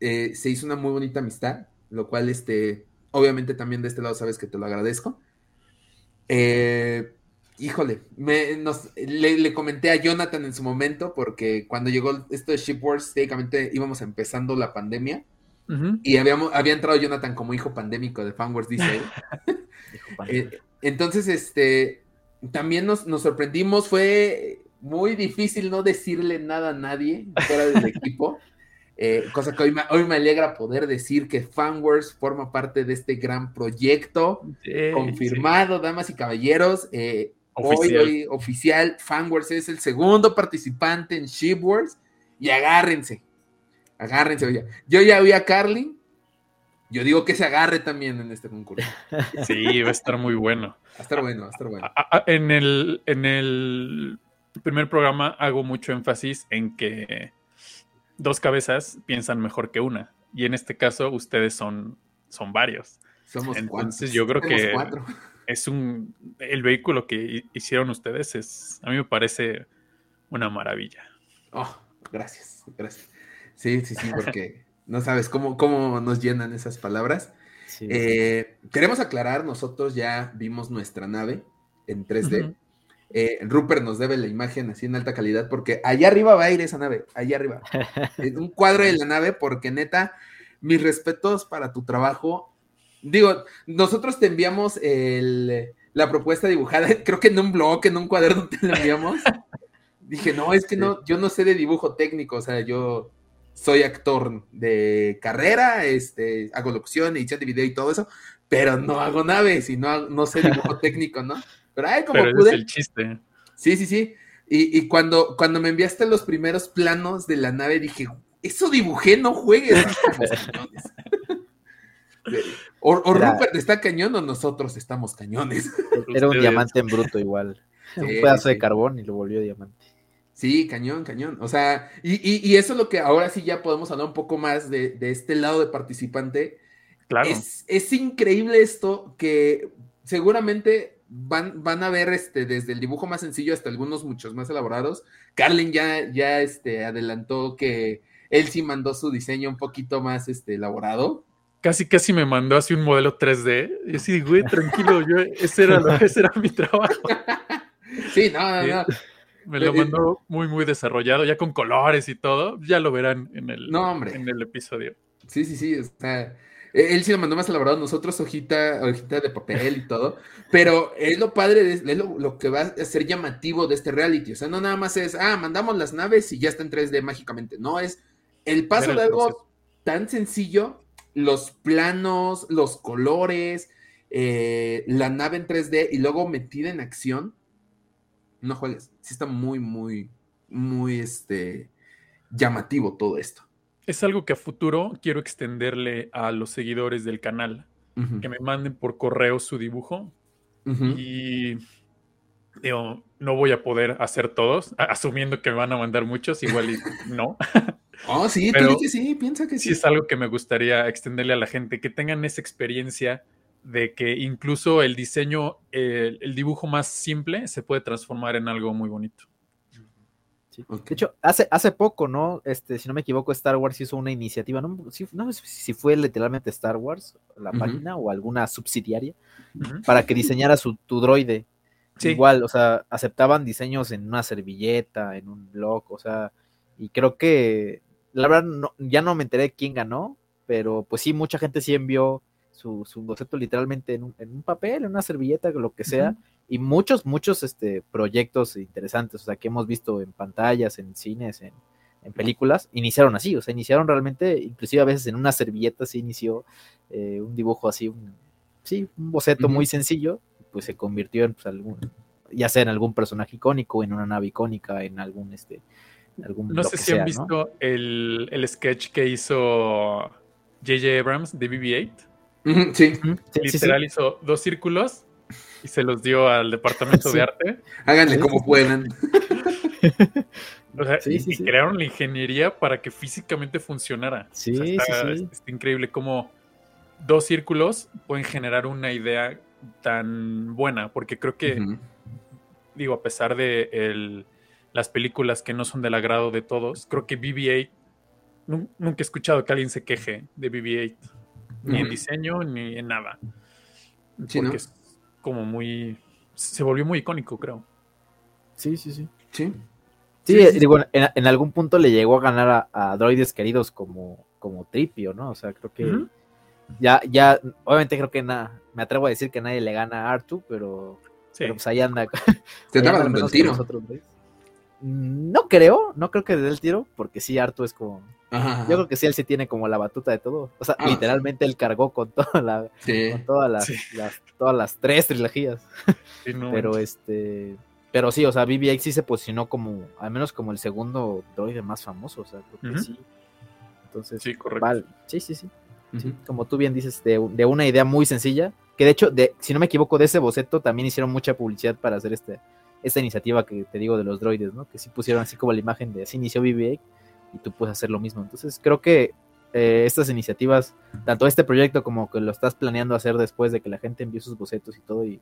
eh, se hizo una muy bonita amistad, lo cual, este, obviamente también de este lado sabes que te lo agradezco. Eh, híjole, me, le, comenté a Jonathan en su momento, porque cuando llegó esto de Shipwars, técnicamente íbamos empezando la pandemia. Y habíamos, había entrado Jonathan como hijo pandémico de Fanwars, dice eh, entonces, este, también nos, nos, sorprendimos, fue muy difícil no decirle nada a nadie fuera del equipo. Eh, cosa que hoy me, hoy me, alegra poder decir que Fanwars forma parte de este gran proyecto confirmado, damas y caballeros. Eh, Oficial. Hoy, oficial, Fanwars es el segundo participante en Shipwars y agárrense, agárrense. Oye. Yo ya vi a Carly, yo digo que se agarre también en este concurso. Sí, va a estar muy bueno. Va a estar bueno, va a estar bueno. En el, en el primer programa hago mucho énfasis en que dos cabezas piensan mejor que una. Y en este caso, ustedes son, son varios. Somos Entonces, yo creo que cuatro es un. El vehículo que hicieron ustedes es. A mí me parece una maravilla. Oh, gracias, gracias. Sí, sí, sí, porque no sabes cómo, cómo nos llenan esas palabras. Eh, queremos aclarar, nosotros ya vimos nuestra nave en 3D. Eh, Rupert nos debe la imagen así en alta calidad porque allá arriba va a ir esa nave, allá arriba. un cuadro de la nave porque neta, mis respetos para tu trabajo Digo, nosotros te enviamos la propuesta dibujada, creo que en un blog, en un cuaderno te la enviamos. Dije, no, es que no, yo no sé de dibujo técnico, o sea, yo soy actor de carrera, este, hago locución, edición de video y todo eso, pero no hago naves y no, no sé dibujo técnico, ¿no? Pero ay, como pude. Es el chiste. Sí, sí, sí. Y, y, cuando, cuando me enviaste los primeros planos de la nave, dije, eso dibujé, no juegues. O, Rupert está cañón o nosotros estamos cañones. Era un diamante en bruto igual. un pedazo de carbón y lo volvió diamante. Sí, cañón, cañón. O sea, y, eso es lo que ahora sí ya podemos hablar un poco más de, este lado de participante. Claro. Es, increíble esto que seguramente van, van a ver este, desde el dibujo más sencillo hasta algunos muchos más elaborados. Carlin ya, ya este, adelantó que él sí mandó su diseño un poquito más este, elaborado casi casi me mandó así un modelo 3D. Y así, güey, tranquilo, yo, ese, era ese era mi trabajo. Sí, no, no, no. Me lo mandó muy, muy desarrollado, ya con colores y todo. Ya lo verán en el, En el episodio. Sí, sí, sí. Está, e, él sí lo mandó más elaborado, nosotros hojita, hojita de papel y todo. Pero es lo padre, es lo, lo, que va a ser llamativo de este reality. O sea, no nada más es, ah, mandamos las naves y ya está en 3D mágicamente. No, es el paso de algo tan sencillo los planos, los colores, eh, la nave en 3D y luego metida en acción, no juegues. Sí está muy, muy, muy este, llamativo todo esto. Es algo que a futuro quiero extenderle a los seguidores del canal, que me manden por correo su dibujo y digo, no voy a poder hacer todos, asumiendo que me van a mandar muchos, igual y no. Oh, sí, tú sí, piensa que sí. Sí, es algo que me gustaría extenderle a la gente, que tengan esa experiencia de que incluso el diseño, el, dibujo más simple se puede transformar en algo muy bonito. De hecho, hace, hace poco, ¿no? Este, si no me equivoco, Star Wars hizo una iniciativa, no, no sé si fue literalmente Star Wars, la página, o alguna subsidiaria, para que diseñara su, tu droide. Igual, o sea, aceptaban diseños en una servilleta, en un blog, o sea, y creo que la verdad no, ya no me enteré quién ganó, pero pues sí, mucha gente sí envió su, su boceto literalmente en un, en un, papel, en una servilleta, lo que sea, y muchos, muchos este, proyectos interesantes, o sea, que hemos visto en pantallas, en cines, en, en películas, iniciaron así, o sea, iniciaron realmente, inclusive a veces en una servilleta se inició eh, un dibujo así, un, sí, un boceto muy sencillo, pues se convirtió en pues, algún, ya sea en algún personaje icónico, en una nave icónica, en algún este no sé si han visto el, sketch que hizo J.J. Abrams de BB-8. Sí. Literal hizo dos círculos y se los dio al departamento de arte. Háganle como puedan. O sea, y, crearon la ingeniería para que físicamente funcionara. Sí, está, increíble cómo dos círculos pueden generar una idea tan buena, porque creo que, digo, a pesar de el, las películas que no son del agrado de todos, creo que BB-8, nunca he escuchado que alguien se queje de BB-8, ni en diseño, ni en nada. porque es como muy, se volvió muy icónico, creo. Sí, sí, sí. Sí. Sí, digo, en, algún punto le llegó a ganar a, droides queridos como, como Tripio, ¿no? O sea, creo que ya, ya, obviamente creo que nada, me atrevo a decir que nadie le gana a Artu, pero, pues ahí anda. Te estaba dando el tiro. Mm, no creo, no creo que dé el tiro, porque sí, Artu es como. Yo creo que sí, él sí tiene como la batuta de todo. O sea, ah. literalmente él cargó con toda la, con todas las, todas las tres trilogías. pero este pero sí, o sea, BB-8 sí se posicionó como, al menos como el segundo droide más famoso, o sea, creo que sí. Entonces, sí, correcto. Sí, sí, sí. Como tú bien dices, de, una idea muy sencilla, que de hecho, de, si no me equivoco, de ese boceto también hicieron mucha publicidad para hacer este, esta iniciativa que te digo de los droides, ¿no? Que sí pusieron así como la imagen de así inició BB-8 y tú puedes hacer lo mismo. Entonces, creo que eh, estas iniciativas, tanto este proyecto como que lo estás planeando hacer después de que la gente envíe sus bocetos y todo, y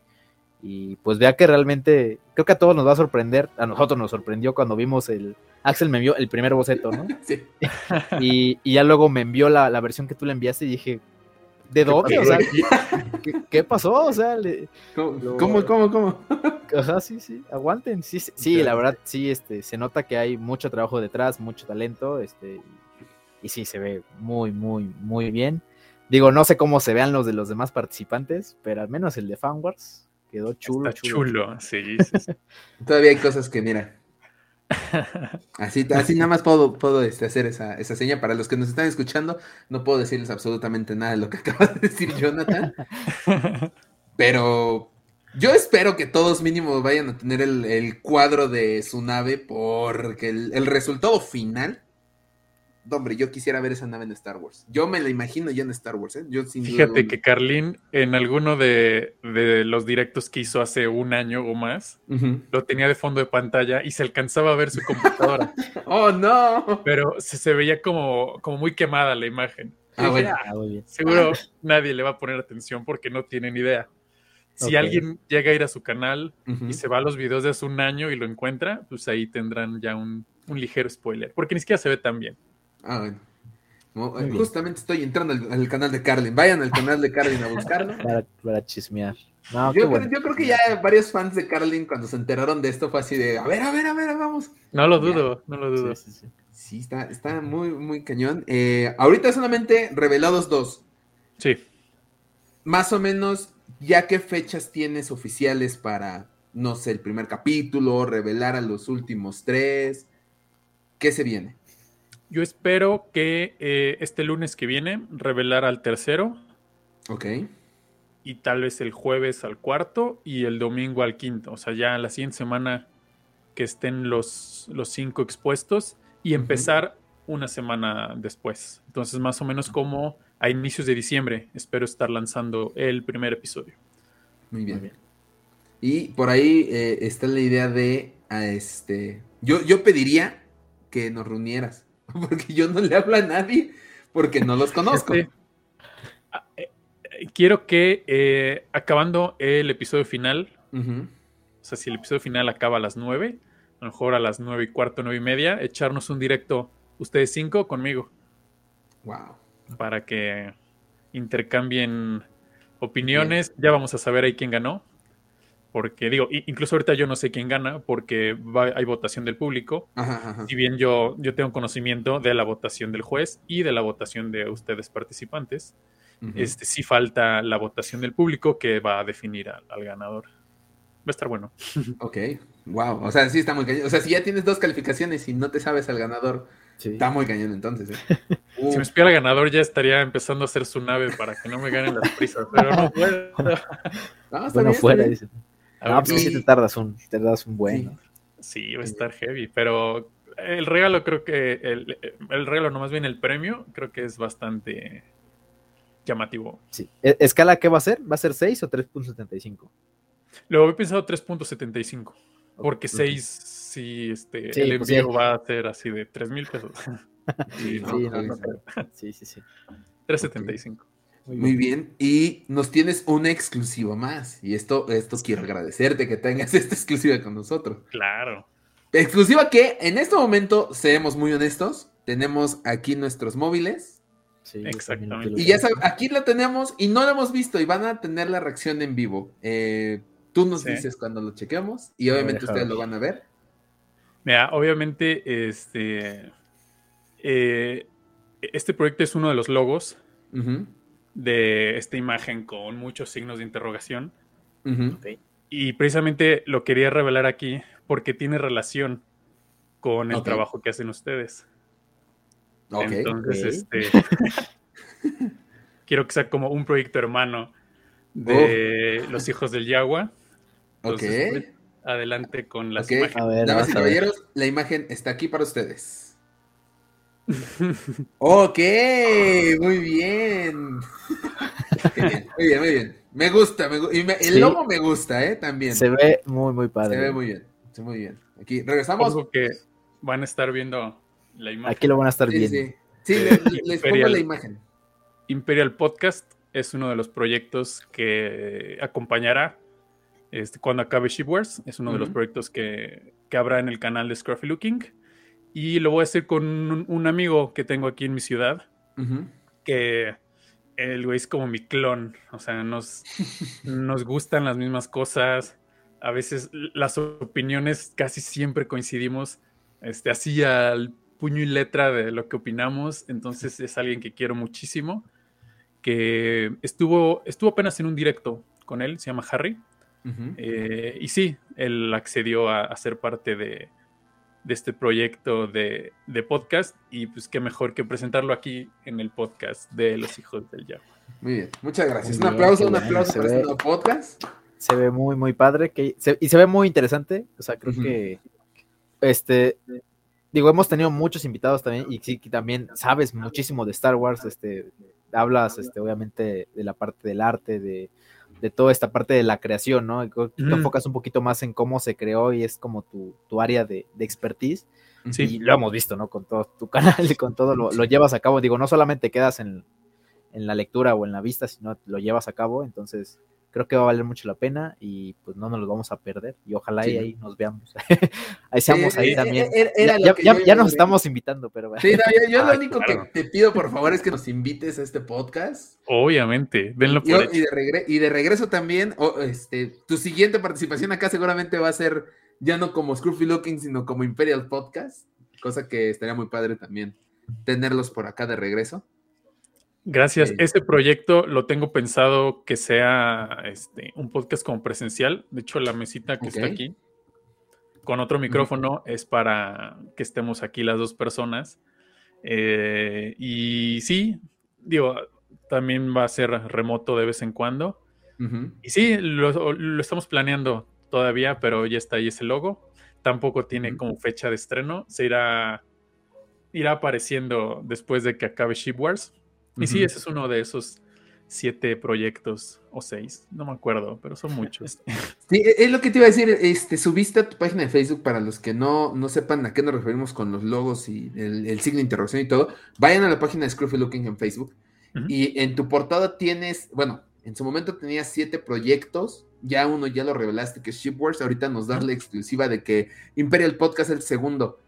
y pues vea que realmente, creo que a todos nos va a sorprender, a nosotros nos sorprendió cuando vimos el, Axel me envió el primer boceto, ¿no? Sí. Y, y ya luego me envió la, la, versión que tú le enviaste y dije, ¿de dónde? O sea, ¿qué, pasó? O sea, ¿Cómo, cómo, cómo, O sea, sí, sí, aguanten. Sí, sí, la verdad, sí, este, se nota que hay mucho trabajo detrás, mucho talento, este, y sí, se ve muy, muy, muy bien. Digo, no sé cómo se vean los de los demás participantes, pero al menos el de Fanwars Quedó chulo. chulo, sí, Todavía hay cosas que, mira. Así, así nada más puedo, puedo este, hacer esa, esa seña. Para los que nos están escuchando, no puedo decirles absolutamente nada de lo que acaba de decir Jonathan. Pero yo espero que todos mínimo vayan a tener el, cuadro de su nave porque el resultado final hombre, yo quisiera ver esa nave en Star Wars. Yo me la imagino ya en Star Wars, ¿eh? Yo Fíjate que Carlin, en alguno de, los directos que hizo hace un año o más, lo tenía de fondo de pantalla y se alcanzaba a ver su computadora. ¡Oh, no! Pero se, veía como, como muy quemada la imagen. Ah, bueno. Ah, Seguro nadie le va a poner atención porque no tienen idea. Si alguien llega a ir a su canal y se va a los videos de hace un año y lo encuentra, pues ahí tendrán ya un, un ligero spoiler, porque ni siquiera se ve tan bien. Ah, bueno. Eh, justamente estoy entrando al, canal de Carlin. Vayan al canal de Carlin a buscarlo. Para, chismear. yo, creo, que ya varios fans de Carlin, cuando se enteraron de esto, fue así de: a ver, a ver, a ver, vamos. No lo dudo, no lo dudo. Sí, está, está muy, muy cañón. Eh, ahorita solamente revelados dos. Sí. Más o menos, ¿ya qué fechas tienes oficiales para, no sé, el primer capítulo, revelar a los últimos tres? ¿Qué se viene? Yo espero que eh, este lunes que viene revelar al tercero. Ok. Y tal vez el jueves al cuarto y el domingo al quinto. O sea, ya la siguiente semana que estén los, los cinco expuestos y empezar una semana después. Entonces, más o menos como a inicios de diciembre, espero estar lanzando el primer episodio. Muy bien. Y por ahí eh, está la idea de, a este, yo, yo pediría que nos reunieras porque yo no le hablo a nadie porque no los conozco. Este, eh, quiero que eh, acabando el episodio final, o sea, si el episodio final acaba a las 9, a lo mejor a las nueve y cuarto, nueve y media, echarnos un directo ustedes cinco conmigo. Wow. Para que intercambien opiniones. Ya vamos a saber ahí quién ganó porque digo, incluso ahorita yo no sé quién gana porque hay votación del público. Si bien yo, yo tengo conocimiento de la votación del juez y de la votación de ustedes participantes, este, sí falta la votación del público que va a definir al, ganador. Va a estar bueno. Ok, wow. O sea, sí está muy cañón. O sea, si ya tienes dos calificaciones y no te sabes al ganador, está muy cañón entonces. ¿eh? Si me espiara el ganador ya estaría empezando a hacer su nave para que no me ganen las prisas, pero no puedo. No, bueno, fuera, dice. Ah, pues sí te tardas un, te das un buen. Sí. va a estar heavy, pero el regalo creo que, el, el regalo, no más bien el premio, creo que es bastante, llamativo. Sí. ¿E- ¿Escala qué va a ser? ¿Va a ser 6 o 3.75? Lo había pensado 3.75. Porque Ok. 6, sí, este, Sí, el pues envío sí. va a ser así de 3 mil pesos. Sí, no, Sí, no, no. Sí, sí, sí. 3.75. Muy bien, y nos tienes una exclusiva más. Y esto, esto quiero agradecerte que tengas esta exclusiva con nosotros. Claro. Exclusiva que en este momento, seamos muy honestos, tenemos aquí nuestros móviles. Sí, Exactamente. Y ya sabes, aquí la tenemos y no la hemos visto y van a tener la reacción en vivo. Eh, tú nos Sí. dices cuando lo chequeamos y obviamente ustedes lo van a ver. Mira, obviamente, este, eh, este proyecto es uno de los logos Ujú, de esta imagen con muchos signos de interrogación. Y precisamente lo quería revelar aquí porque tiene relación con el trabajo que hacen ustedes. Ok. Entonces, este, quiero que sea como un proyecto hermano de los hijos del Yagua. Ok. Entonces, adelante con las imágenes. A ver, Damas vamos y a ver. caballeros, la imagen está aquí para ustedes. Ok, muy bien. Muy bien, muy bien. Me gusta, me y me- el Sí. logo me gusta, ¿eh? También. Se ve muy, muy Se padre. ve muy bien, se ve muy bien. Aquí, regresamos. Que van a estar viendo la imagen. Aquí lo van a estar Sí, viendo. sí. Sí, Eh, le- les pongo Imperial. la imagen. Imperial Podcast es uno de los proyectos que acompañará este, cuando acabe Shipwares. Es uno de los proyectos que, que habrá en el canal de Scruffy Looking. Y lo voy a hacer con un, un amigo que tengo aquí en mi ciudad, que el güey es como mi clon. O sea, nos, nos gustan las mismas cosas. A veces las opiniones casi siempre coincidimos este, así al puño y letra de lo que opinamos. Entonces es alguien que quiero muchísimo. Que estuvo, estuvo apenas en un directo con él, se llama Harry. Eh, y sí, él accedió a, a ser parte de, de este proyecto de, de podcast. Y pues qué mejor que presentarlo aquí en el podcast de Los Hijos del Yagua. Muy bien, muchas gracias. Muy un aplauso, un aplauso se para ve. este nuevo podcast. Se ve muy, muy padre. Que, se- y se ve muy interesante. O sea, creo que. Este. Digo, hemos tenido muchos invitados también. Y sí, que también sabes muchísimo de Star Wars. Este. Hablas, este, obviamente, de la parte del arte, de, de toda esta parte de la creación, ¿no? Te enfocas un poquito más en cómo se creó y es como tu, tu área de, de expertise. Sí. Y lo hemos visto, ¿no? Con todo tu canal y con todo lo, lo llevas a cabo. Digo, no solamente quedas en, en la lectura o en la vista, sino lo llevas a cabo. Entonces, creo que va a valer mucho la pena y pues no nos lo vamos a perder. Y ojalá Sí. y ahí nos veamos. ahí seamos Sí, ahí eh, también. era Ya, yo nos estamos invitando, pero bueno. Sí, no, yo, yo Ah, lo único claro. que te pido, por favor, es que nos invites a este podcast. Obviamente, denlo por y hecho. de regre- y de regreso también, este, tu siguiente participación acá seguramente va a ser ya no como Scruffy Looking, sino como Imperial Podcast, cosa que estaría muy padre también tenerlos por acá de regreso. Gracias. Sí. Ese proyecto lo tengo pensado que sea este, un podcast como presencial. De hecho, la mesita que está aquí con otro micrófono es para que estemos aquí las dos personas. Eh, y sí, digo, también va a ser remoto de vez en cuando. Y sí, lo, lo estamos planeando todavía, pero ya está ahí ese logo. Tampoco tiene como fecha de estreno. Se irá, irá apareciendo después de que acabe Ship Wars. Y sí, ese es uno de esos siete proyectos o seis, no me acuerdo, pero son muchos. Sí, e- es lo que te iba a decir, este, subiste a tu página de Facebook para los que no, no sepan a qué nos referimos con los logos y el, el signo de interrogación y todo, vayan a la página de Scruffy Looking en Facebook y en tu portada tienes, bueno, en su momento tenías siete proyectos, ya uno ya lo revelaste que es Shipwars, ahorita nos das la exclusiva de que Imperial Podcast es el segundo,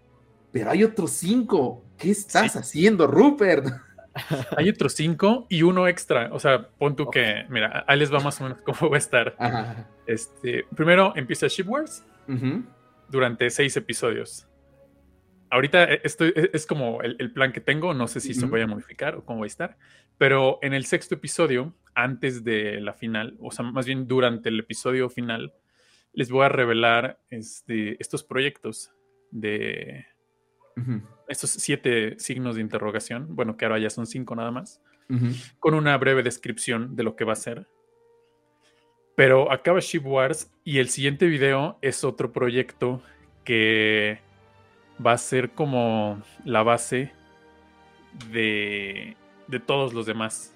pero hay otros cinco, ¿qué estás Sí. haciendo, Rupert? Hay otros cinco y uno extra. O sea, pon tú que, mira, ahí les va más o menos cómo va a estar. Ajá. Este, primero empieza Ship Wars Ujú. durante seis episodios. Ahorita eh, esto es, es como el, el plan que tengo, no sé si se vaya a modificar o cómo va a estar, pero en el sexto episodio, antes de la final, o sea, más bien durante el episodio final, les voy a revelar este, estos proyectos de. Estos siete signos de interrogación, bueno, que ahora ya son cinco nada más, con una breve descripción de lo que va a ser. Pero acaba Ship Wars y el siguiente video es otro proyecto que va a ser como la base de, de todos los demás.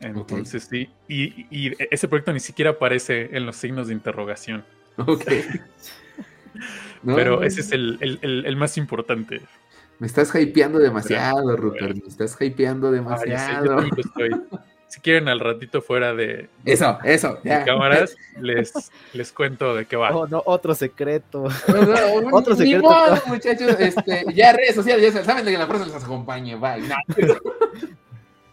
Entonces sí, y, y, ese proyecto ni siquiera aparece en los signos de interrogación. Ok. Pero ese es el, el, el, más importante. Me estás hypeando demasiado, Rupert. Me estás hypeando demasiado. Si quieren al ratito fuera de, eso, eso, cámaras, les, les cuento de qué va. Oh, no, otro secreto. otro secreto. muchachos, este, ya redes sociales, ya saben de que la próxima les acompañe. Bye.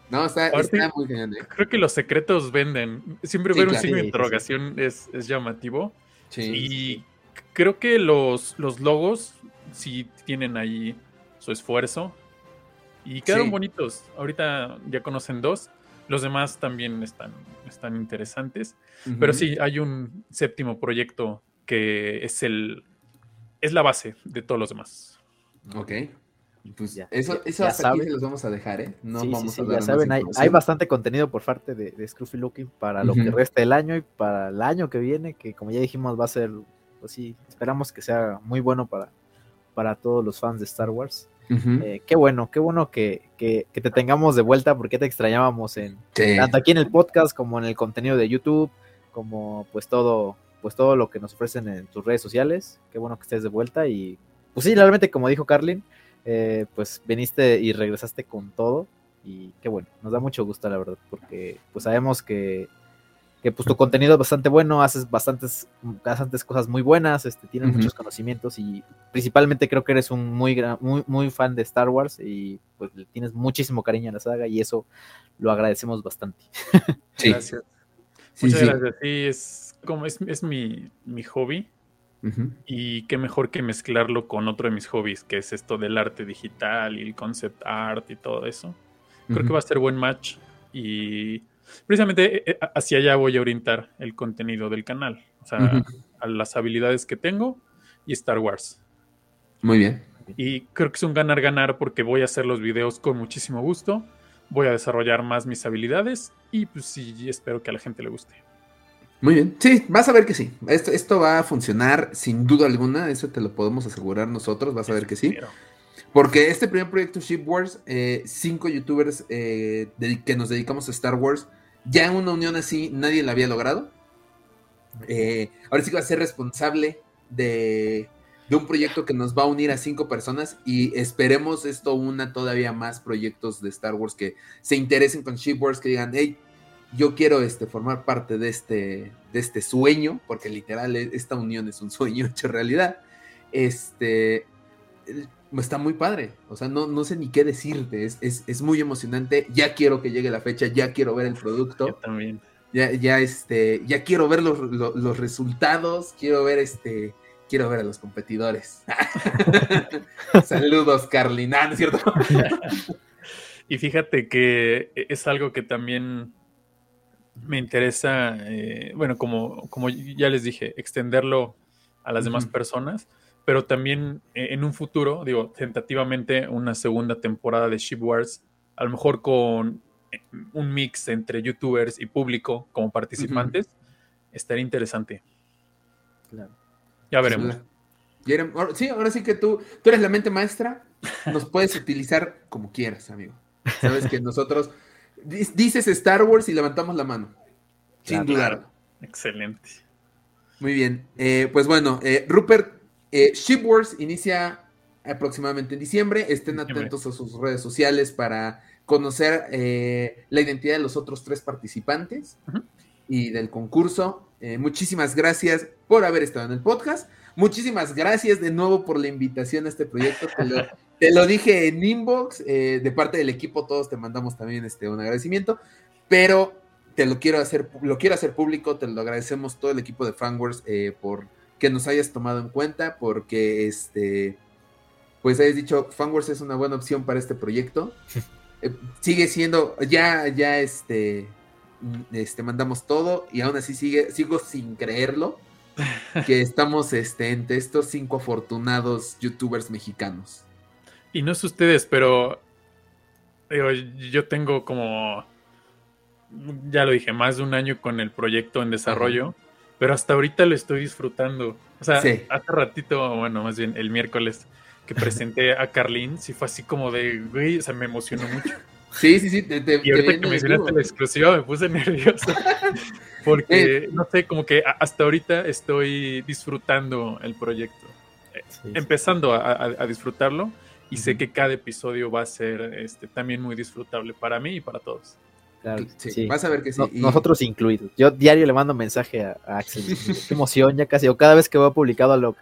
No, está, muy genial. ¿eh? Creo que los secretos venden. Siempre ver un signo de interrogación es, es, llamativo. y creo que los, los logos sí tienen ahí su esfuerzo. Y quedaron bonitos. Ahorita ya conocen dos. Los demás también están, están interesantes. Pero sí, hay un séptimo proyecto que es el es la base de todos los demás. Ok. Pues ya, eso, eso hasta aquí se los vamos a dejar, ¿eh? No vamos a ya saben, hay, hay, bastante contenido por parte de, de Scruffy Looking para lo que resta del año y para el año que viene, que como ya dijimos va a ser, pues sí, esperamos que sea muy bueno para, para todos los fans de Star Wars. Eh, qué bueno, qué bueno que, que, te tengamos de vuelta porque te extrañábamos en tanto aquí en el podcast como en el contenido de YouTube, como pues todo, pues todo lo que nos ofrecen en tus redes sociales. Qué bueno que estés de vuelta y pues sí, realmente como dijo Carlin, eh, pues viniste y regresaste con todo y qué bueno, nos da mucho gusto la verdad porque pues sabemos que que pues tu contenido es bastante bueno, haces bastantes, bastantes cosas muy buenas, este, tienes muchos conocimientos y principalmente creo que eres un muy, muy, muy fan de Star Wars y pues tienes muchísimo cariño a la saga y eso lo agradecemos bastante. Sí. Gracias. Muchas gracias. Sí, es como es, es mi, mi hobby. Y qué mejor que mezclarlo con otro de mis hobbies, que es esto del arte digital y el concept art y todo eso. Creo que va a ser buen match y Precisamente eh, eh, hacia allá voy a orientar el contenido del canal, o sea, a las habilidades que tengo y Star Wars. Muy bien. Y creo que es un ganar-ganar porque voy a hacer los videos con muchísimo gusto, voy a desarrollar más mis habilidades y pues sí, espero que a la gente le guste. Muy bien, sí, vas a ver que sí. Esto, esto va a funcionar sin duda alguna, eso te lo podemos asegurar nosotros, vas a ver que sí. Porque este primer proyecto Ship Wars, eh, cinco youtubers que nos dedicamos a Star Wars, ya una unión así nadie la había logrado. Eh, ahora sí que va a ser responsable de, un proyecto que nos va a unir a cinco personas y esperemos esto una todavía más proyectos de Star Wars que se interesen con Wars que digan, hey, yo quiero este, formar parte de este, de este sueño, porque literal e, esta unión es un sueño hecho realidad. Este, está muy padre. O sea, no, no sé ni qué decirte. Es, es, muy emocionante. Ya quiero que llegue la fecha, ya quiero ver el producto. Yo también. Ya, ya, este, ya quiero ver los, los, resultados. Quiero ver este. Quiero ver a los competidores. Saludos, Carlina, ¿no es cierto? y fíjate que es algo que también me interesa, eh, bueno, como, como ya les dije, extenderlo a las demás personas pero también eh, en un futuro, digo, tentativamente una segunda temporada de Ship Wars, a lo mejor con eh, un mix entre youtubers y público como participantes, estaría interesante. Claro. Ya veremos. Sí, ahora sí que tú, tú eres la mente maestra, nos puedes utilizar como quieras, amigo. Sabes que nosotros dices Star Wars y levantamos la mano. Sin dudar. Excelente. Muy bien. Eh, pues bueno, Rupert, eh, Ship Wars inicia aproximadamente en diciembre. Estén atentos a sus redes sociales para conocer eh, la identidad de los otros tres participantes y del concurso. Eh, muchísimas gracias por haber estado en el podcast. Muchísimas gracias de nuevo por la invitación a este proyecto. Te lo, dije en inbox, de parte del equipo, todos te mandamos también este, un agradecimiento, pero te lo quiero hacer, lo quiero hacer público, te lo agradecemos todo el equipo de Fanworks por que nos hayas tomado en cuenta, porque este, pues hayas dicho, Fanworks es una buena opción para este proyecto. Eh, sigue siendo, ya, ya este, este, mandamos todo y aún así sigue, sigo sin creerlo que estamos este, entre estos cinco afortunados youtubers mexicanos. Y no es ustedes, pero yo tengo como, ya lo dije, más de un año con el proyecto en desarrollo pero hasta ahorita lo estoy disfrutando. O sea, hace ratito, bueno, más bien el miércoles que presenté a Carlín, sí fue así como de, güey, o sea, me emocionó mucho. Sí, sí, sí. Te, te, y ahorita que mencionaste la exclusiva me puse nervioso. Porque, eh. no sé, como que hasta ahorita estoy disfrutando el proyecto. empezando A, disfrutarlo y sé que cada episodio va a ser este, también muy disfrutable para mí y para todos. Claro, sí, Vas a ver que sí. Nosotros incluidos. Yo diario le mando mensaje a, Axel. Qué emoción, ya casi. O cada vez que veo publicado algo,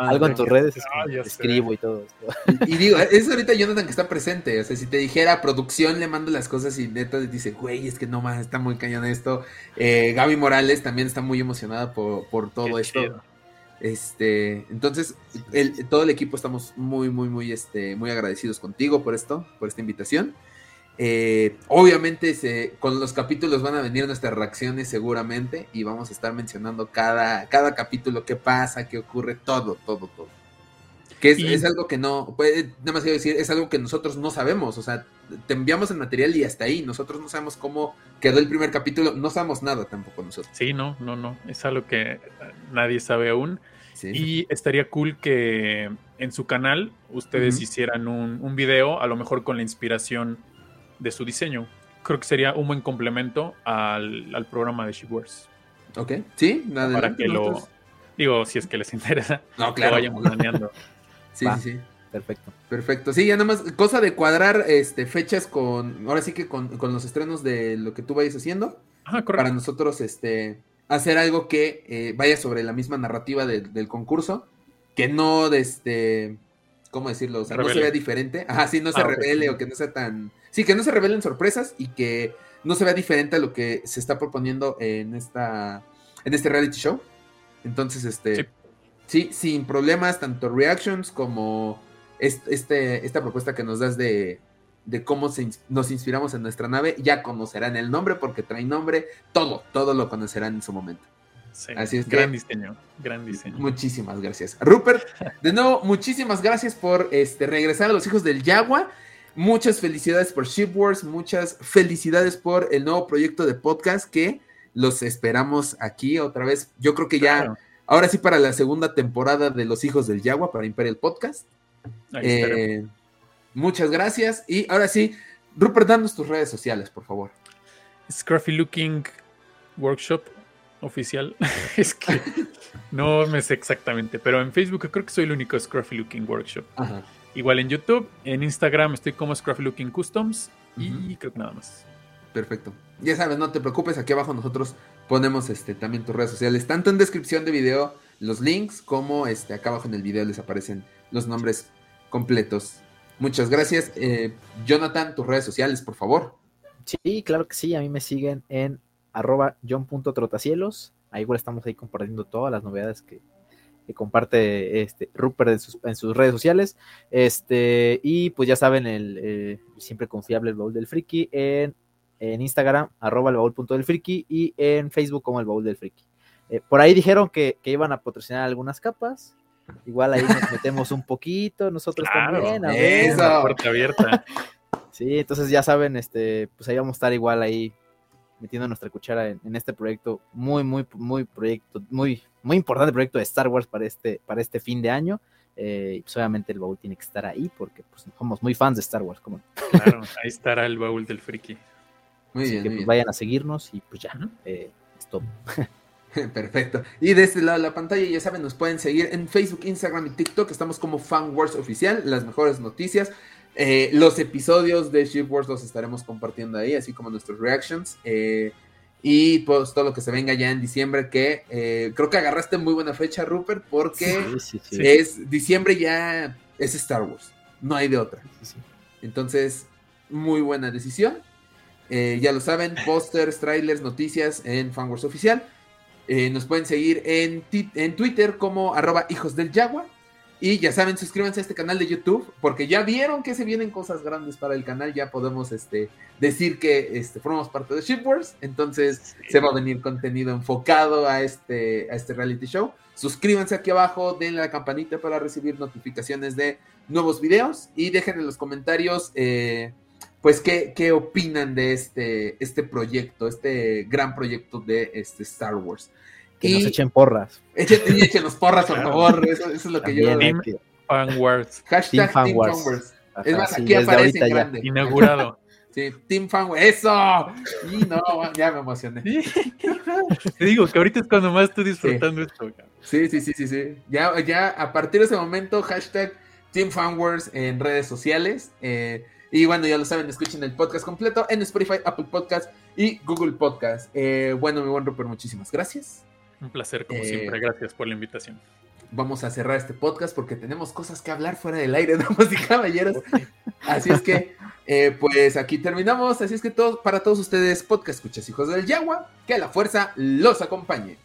algo en tus redes, escribo y todo. Y, digo, es ahorita Jonathan que está presente. O sea, si te dijera producción, le mando las cosas y neta dice, güey, es que no más, está muy cañón esto. Eh, Gaby Morales también está muy emocionada por, por todo esto. Este, entonces, el, todo el equipo estamos muy, muy, muy, este, muy agradecidos contigo por esto, por esta invitación. Eh, obviamente se, con los capítulos van a venir nuestras reacciones seguramente y vamos a estar mencionando cada, cada capítulo, qué pasa, qué ocurre, todo, todo, todo. Que es, algo que no, puede, nada más quiero decir, es algo que nosotros no sabemos, o sea, te enviamos el material y hasta ahí, nosotros no sabemos cómo quedó el primer capítulo, no sabemos nada tampoco nosotros. Sí, no, no, no, es algo que nadie sabe aún. Y estaría cool que en su canal ustedes hicieran un, un video, a lo mejor con la inspiración de su diseño. Creo que sería un buen complemento al, programa de SheWorks. Ok, sí, nada Para que lo. Digo, si es que les interesa, no, claro. que vayan planeando. sí, sí, sí. Perfecto. Perfecto. Sí, ya nada más, cosa de cuadrar este, fechas con. Ahora sí que con, los estrenos de lo que tú vayas haciendo. Ah, correcto. Para nosotros, este. Hacer algo que eh, vaya sobre la misma narrativa del concurso. Que no de este. ¿Cómo decirlo? O sea, no se vea diferente. Ajá, sí, no se ah, revele o que no sea tan Sí, que no se revelen sorpresas y que no se vea diferente a lo que se está proponiendo en esta en este reality show. Entonces, este sí, sin problemas, tanto reactions como este, esta propuesta que nos das de, cómo nos inspiramos en nuestra nave, ya conocerán el nombre porque trae nombre, todo, todo lo conocerán en su momento. Sí, Así es gran diseño, gran diseño. Muchísimas gracias. Rupert, de nuevo, muchísimas gracias por este, regresar a los hijos del Yagua. Muchas felicidades por Shipwars, muchas felicidades por el nuevo proyecto de podcast que los esperamos aquí otra vez. Yo creo que ya, ahora sí para la segunda temporada de Los Hijos del Yagua, para Imperial Podcast. Eh, muchas gracias. Y ahora sí, Rupert, danos tus redes sociales, por favor. Scruffy Looking Workshop oficial. es que no me sé exactamente, pero en Facebook creo que soy el único Scruffy Looking Workshop. Ajá. Igual en YouTube, en Instagram estoy como Scruffy Looking Customs y creo que nada más. Perfecto. Ya sabes, no te preocupes, aquí abajo nosotros ponemos este también tus redes sociales, tanto en descripción de video los links como este acá abajo en el video les aparecen los nombres completos. Muchas gracias. Eh, Jonathan, tus redes sociales, por favor. Sí, claro que sí. A mí me siguen en arroba john.trotacielos. Ahí igual estamos ahí compartiendo todas las novedades que, que comparte este Rupert en sus, en sus, redes sociales. Este, y pues ya saben, el eh, siempre confiable el baúl del friki en, en Instagram, arroba el baúl punto del friki, y en Facebook como el baúl del friki. Eh, por ahí dijeron que, que, iban a patrocinar algunas capas. Igual ahí nos metemos un poquito, nosotros también. A Esa puerta abierta. sí, entonces ya saben, este, pues ahí vamos a estar igual ahí metiendo nuestra cuchara en, este proyecto, muy, muy, muy proyecto, muy, muy importante proyecto de Star Wars para este, para este fin de año. Eh, pues obviamente el baúl tiene que estar ahí porque pues, somos muy fans de Star Wars. Como... Claro, ahí estará el baúl del friki. Muy bien. Que pues, vayan a seguirnos y pues ya, eh, Perfecto. Y de este lado de la pantalla, ya saben, nos pueden seguir en Facebook, Instagram y TikTok. Estamos como Fan Wars Oficial, las mejores noticias. Eh, los episodios de Shift Wars los estaremos compartiendo ahí, así como nuestros reactions. Eh, y pues todo lo que se venga ya en diciembre, que eh, creo que agarraste muy buena fecha, Rupert, porque es diciembre ya es Star Wars, no hay de otra. Entonces, muy buena decisión. ya lo saben, pósters, trailers, noticias en Fanwars Oficial. nos pueden seguir en, en Twitter como arroba hijos del Jaguar. Y ya saben, suscríbanse a este canal de YouTube, porque ya vieron que se vienen cosas grandes para el canal, ya podemos este, decir que este, formamos parte de Shipwars, entonces se va a venir contenido enfocado a este, a este reality show. Suscríbanse aquí abajo, denle a la campanita para recibir notificaciones de nuevos videos y dejen en los comentarios eh, pues qué, qué, opinan de este, este proyecto, este gran proyecto de este Star Wars. Que nos echen porras. Echen, echen los porras, por favor. Eso, es lo que yo. Team Fanwords. Hashtag Team Fanwords. Es más, aquí aparece en grande. Inaugurado. Sí, Team Fanware, eso. Y no, ya me emocioné. Te digo que ahorita es cuando más estoy disfrutando esto. Sí, sí, sí, sí, sí. Ya, ya a partir de ese momento, hashtag Team Fanwares en redes sociales. Eh, y bueno, ya lo saben, escuchen el podcast completo en Spotify, Apple Podcast y Google Podcast. Eh, bueno, mi buen Rupert, muchísimas gracias. Un placer, como siempre. Gracias por la invitación vamos a cerrar este podcast porque tenemos cosas que hablar fuera del aire, damas y caballeros. Así es que, eh, pues aquí terminamos. Así es que todos, para todos ustedes, podcast escuchas hijos del Yagua, que la fuerza los acompañe.